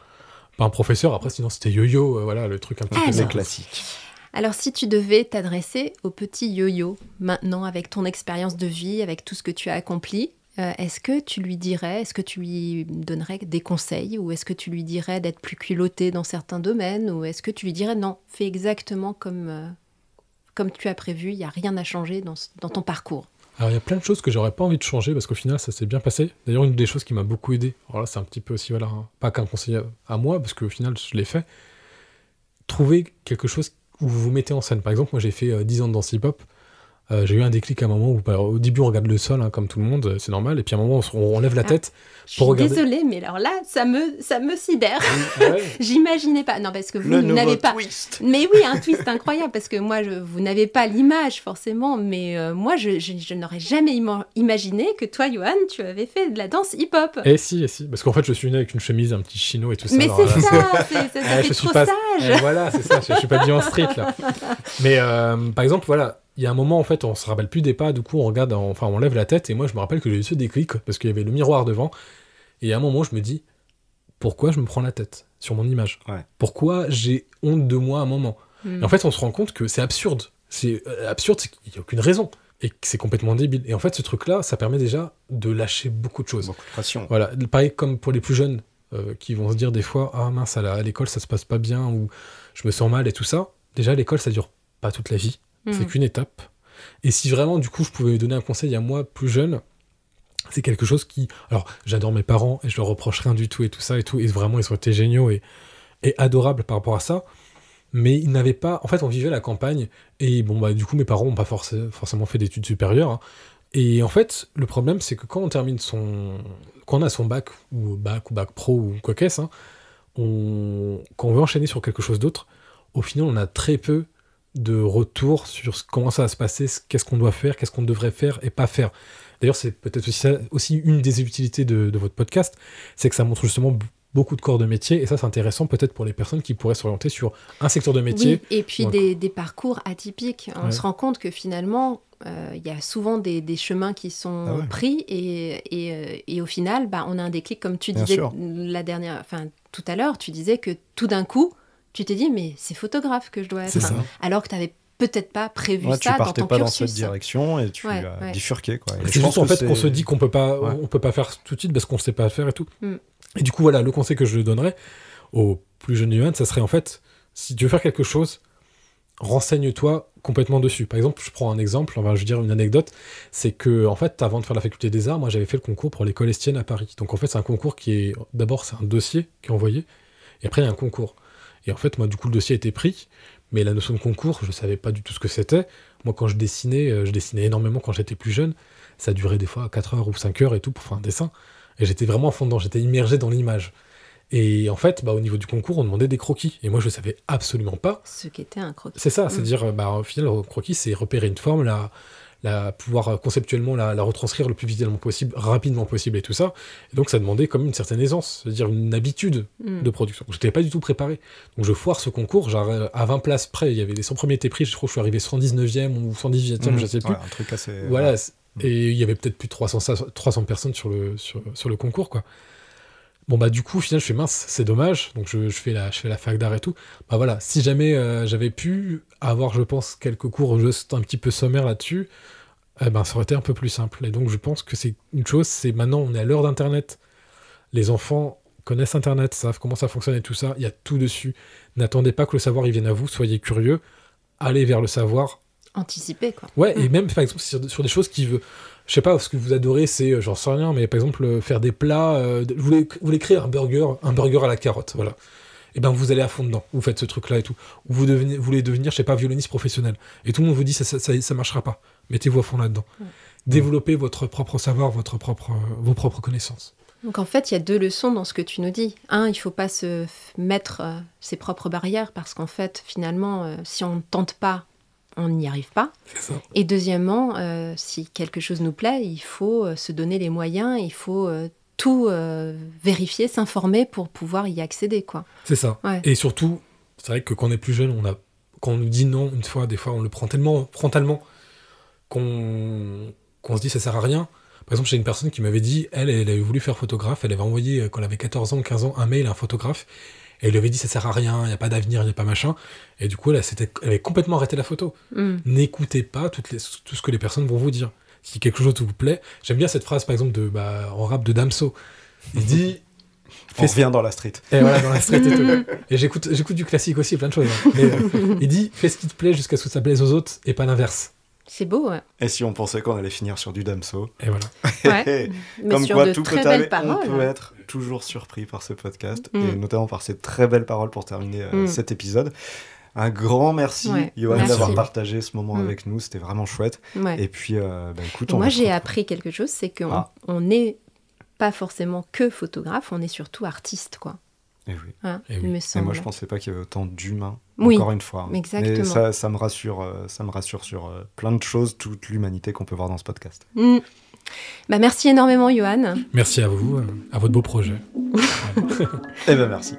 par un professeur après sinon c'était yo-yo euh, voilà le truc un petit Ah, peu classique. Alors si tu devais t'adresser au petit yo-yo maintenant avec ton expérience de vie, avec tout ce que tu as accompli, euh, est-ce que tu lui dirais, est-ce que tu lui donnerais des conseils ou est-ce que tu lui dirais d'être plus culotté dans certains domaines ou est-ce que tu lui dirais non, fais exactement comme, euh, comme tu as prévu, il n'y a rien à changer dans, ton parcours Alors il y a plein de choses que j'aurais pas envie de changer parce qu'au final ça s'est bien passé. D'ailleurs une des choses qui m'a beaucoup aidé, alors là c'est un petit peu aussi voilà, hein, pas qu'un conseil à, moi parce qu'au final je l'ai fait. Trouver quelque chose où vous vous mettez en scène. Par exemple moi j'ai fait euh, 10 ans de danse hip-hop. Euh, j'ai eu un déclic à un moment où, bah, au début, on regarde le sol, hein, comme tout le monde, euh, c'est normal, et puis à un moment, on, on lève la Ah. tête Je pour suis regarder. désolée, mais alors là, ça me, ça me sidère. *laughs* Ah ouais. J'imaginais pas. Non, parce que vous n'avez pas. twist. Mais oui, un twist incroyable, parce que moi, je, vous n'avez pas l'image forcément, mais euh, moi, je, je- je n'aurais jamais ima- imaginé que toi, Johan, tu avais fait de la danse hip-hop. Et si, et si, parce qu'en fait, je suis né avec une chemise, un petit chino et tout ça. Mais alors c'est ça, *laughs* c'est- ça, ça Eh, fait je suis trop pas- sage. Eh, voilà, c'est ça, je, je suis pas bien en street là. *laughs* Mais euh, par exemple, voilà, il y a un moment en fait, on se rappelle plus des pas, du coup on regarde, en- enfin on lève la tête et moi je me rappelle que j'ai eu ce déclic parce qu'il y avait le miroir devant et à un moment je me dis pourquoi je me prends la tête sur mon image? Ouais. Pourquoi j'ai honte de moi à un moment? Hmm. Et en fait on se rend compte que c'est absurde. C'est euh, absurde, c'est qu'il n'y a aucune raison et que c'est complètement débile. Et en fait ce truc là, ça permet déjà de lâcher beaucoup de choses. Beaucoup de pression. Voilà, pareil comme pour les plus jeunes euh, qui vont se dire des fois ah mince à l'école ça se passe pas bien ou je me sens mal et tout ça. Déjà l'école ça dure pas toute la vie, c'est Hmm. qu'une étape. Et si vraiment du coup je pouvais donner un conseil à moi plus jeune, c'est quelque chose qui alors j'adore mes parents et je leur reproche rien du tout et tout ça et tout et vraiment ils ont été géniaux et, et adorables par rapport à ça. Mais ils n'avaient pas. En fait, on vivait à la campagne et bon, bah, du coup, mes parents n'ont pas forcé- forcément fait d'études supérieures. hein. Et en fait, le problème, c'est que quand on termine son. Quand on a son bac, ou bac, ou bac pro, ou quoi qu'est-ce, hein, on... quand on veut enchaîner sur quelque chose d'autre, au final, on a très peu de retour sur ce- comment ça va se passer, ce- qu'est-ce qu'on doit faire, qu'est-ce qu'on devrait faire et pas faire. D'ailleurs, c'est peut-être aussi, une des utilités de, de votre podcast, c'est que ça montre justement beaucoup de corps de métier, et ça, c'est intéressant peut-être pour les personnes qui pourraient s'orienter sur un secteur de métier. Oui, et puis des, des parcours atypiques. On Ouais. se rend compte que finalement, euh, il y a souvent des, des chemins qui sont Ah ouais. pris et, et, euh, et au final, bah, on a un déclic, comme tu Bien disais sûr. la dernière, enfin tout à l'heure, tu disais que tout d'un coup, tu t'es dit mais c'est photographe que je dois être, ça. alors que tu n'avais peut-être pas prévu Ouais, tu ça dans partais ton pas dans cette direction et tu Ouais, as ouais. bifurqué. Quoi. Et je pense en fait qu'on se dit qu'on peut pas, on peut pas faire tout de suite parce qu'on sait pas faire et tout. Mm. Et du coup voilà, le conseil que je donnerais aux plus jeunes Johan, ça serait en fait, si tu veux faire quelque chose, renseigne-toi complètement dessus. Par exemple, je prends un exemple, enfin je veux dire une anecdote, c'est que en fait, avant de faire la faculté des arts, moi j'avais fait le concours pour l'école Estienne à Paris. Donc en fait, c'est un concours qui est d'abord c'est un dossier qui est envoyé et après il y a un concours. Et en fait, moi du coup le dossier a été pris, mais la notion de concours, je savais pas du tout ce que c'était. Moi quand je dessinais, euh, je dessinais énormément quand j'étais plus jeune, ça durait des fois 4 heures ou 5 heures et tout pour faire un dessin. Et j'étais vraiment à fond dedans, j'étais immergé dans l'image. Et en fait, bah, au niveau du concours, on demandait des croquis. Et moi, je savais absolument pas Ce qui était un croquis. c'est ça, Mm. c'est-à-dire, bah, au final, le croquis, c'est repérer une forme, la, la, pouvoir euh, conceptuellement la, la retranscrire le plus visuellement possible, rapidement possible et tout ça. Et donc, ça demandait comme une certaine aisance, c'est-à-dire une habitude Mm. de production. Je n'étais pas du tout préparé. Donc, je foire ce concours, genre, euh, à 20 places près, il y avait les 100 premiers étaient pris, je crois que je suis arrivé 119e ou 118e, Mhm. je sais plus. Ouais, un truc assez. Voilà. Et il y avait peut-être plus de 300, sa- 300 personnes sur le, sur, sur le concours, quoi. Bon, bah, du coup, au final, je fais mince, c'est dommage. Donc, je, je fais la, je fais la fac d'art et tout. Bah, voilà. Si jamais euh, j'avais pu avoir, je pense, quelques cours juste un petit peu sommaires là-dessus, eh ben, ça aurait été un peu plus simple. Et donc, je pense que c'est une chose, c'est maintenant, on est à l'heure d'Internet. Les enfants connaissent Internet, savent comment ça fonctionne et tout ça. Il y a tout dessus. N'attendez pas que le savoir, il vienne à vous. Soyez curieux. Allez vers le savoir. Anticipé, quoi. Ouais, et Mm. même par exemple sur, sur des choses qui veut. Je sais pas, ce que vous adorez, c'est, euh, j'en sais rien, mais par exemple, euh, faire des plats. euh, vous, voulez, vous voulez créer un burger, un burger à la carotte, voilà. Et ben vous allez à fond dedans, vous faites ce truc-là et tout. Ou vous, devenez, vous voulez devenir, je sais pas, violoniste professionnel. Et tout le monde vous dit, ça, ça, ça, ça marchera pas. Mettez-vous à fond là-dedans. Ouais. Développez votre propre savoir, votre propre, vos propres connaissances. Donc en fait, il y a deux leçons dans ce que tu nous dis. Un, il faut pas se mettre euh, ses propres barrières parce qu'en fait, finalement, euh, si on ne tente pas, on n'y arrive pas. Ça. Et deuxièmement, euh, si quelque chose nous plaît, il faut euh, se donner les moyens, il faut euh, tout euh, vérifier, s'informer pour pouvoir y accéder, quoi. C'est ça. Ouais. Et surtout, c'est vrai que quand on est plus jeune, on a, quand on nous dit non une fois, des fois, on le prend tellement frontalement qu'on se dit ça sert à rien. Par exemple, j'ai une personne qui m'avait dit, elle, elle avait voulu faire photographe, elle avait envoyé, quand elle avait 14 ans, 15 ans, un mail à un photographe, et elle lui avait dit ça sert à rien, il n'y a pas d'avenir, il n'y a pas machin. Et du coup, elle, s'était- elle avait complètement arrêté la photo. Hmm. N'écoutez pas toutes les, tout ce que les personnes vont vous dire. Si quelque chose vous plaît, j'aime bien cette phrase, par exemple, de, bah, en rap de Damso. Il dit, *laughs* On revient dans la street. et voilà, dans la street et tout. Et j'écoute, j'écoute du classique aussi, plein de choses. hein. Mais euh, il dit fais ce qui te plaît jusqu'à ce que ça plaise aux autres et pas l'inverse. C'est beau, ouais. Et si on pensait qu'on allait finir sur du Damso Et voilà. *laughs* Ouais. Mais Comme sur quoi, de tout très peut belles aller. paroles. On peut être toujours surpris par ce podcast Mm. et notamment par ces très belles paroles pour terminer euh, Mm. cet épisode. Un grand merci, Ouais, Johan, d'avoir partagé ce moment Mm. avec nous. C'était vraiment chouette. Ouais. Et puis, euh, bah, écoute, on Moi, j'ai appris quelque chose, c'est qu'on Ah. on n'est pas forcément que photographe, on est surtout artiste, quoi. Eh oui. Hein, Eh oui. il me Et semble. moi, je pensais pas qu'il y avait autant d'humains. Oui, Encore une fois. hein. exactement. Mais ça, ça me rassure, euh, ça me rassure sur euh, plein de choses, toute l'humanité qu'on peut voir dans ce podcast. Mm. Bah, merci énormément, Johan. Merci à vous, euh, à votre beau projet. *laughs* Eh ben merci.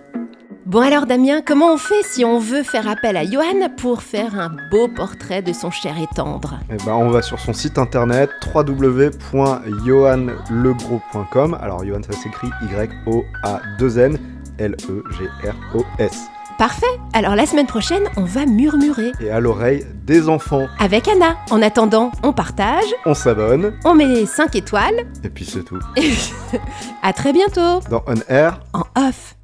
Bon alors Damien, comment on fait si on veut faire appel à Johan pour faire un beau portrait de son cher et tendre? Eh ben, on va sur son site internet www.johanlegros.com. Alors, Johan, ça s'écrit Y-O-A-2-N L-E-G-R-O-S. Parfait Alors la semaine prochaine, on va murmurer Et à l'oreille des enfants, avec Anna. En attendant, on partage, on s'abonne, on met les 5 étoiles. et puis c'est tout. *laughs* à très bientôt Dans On Air, en off.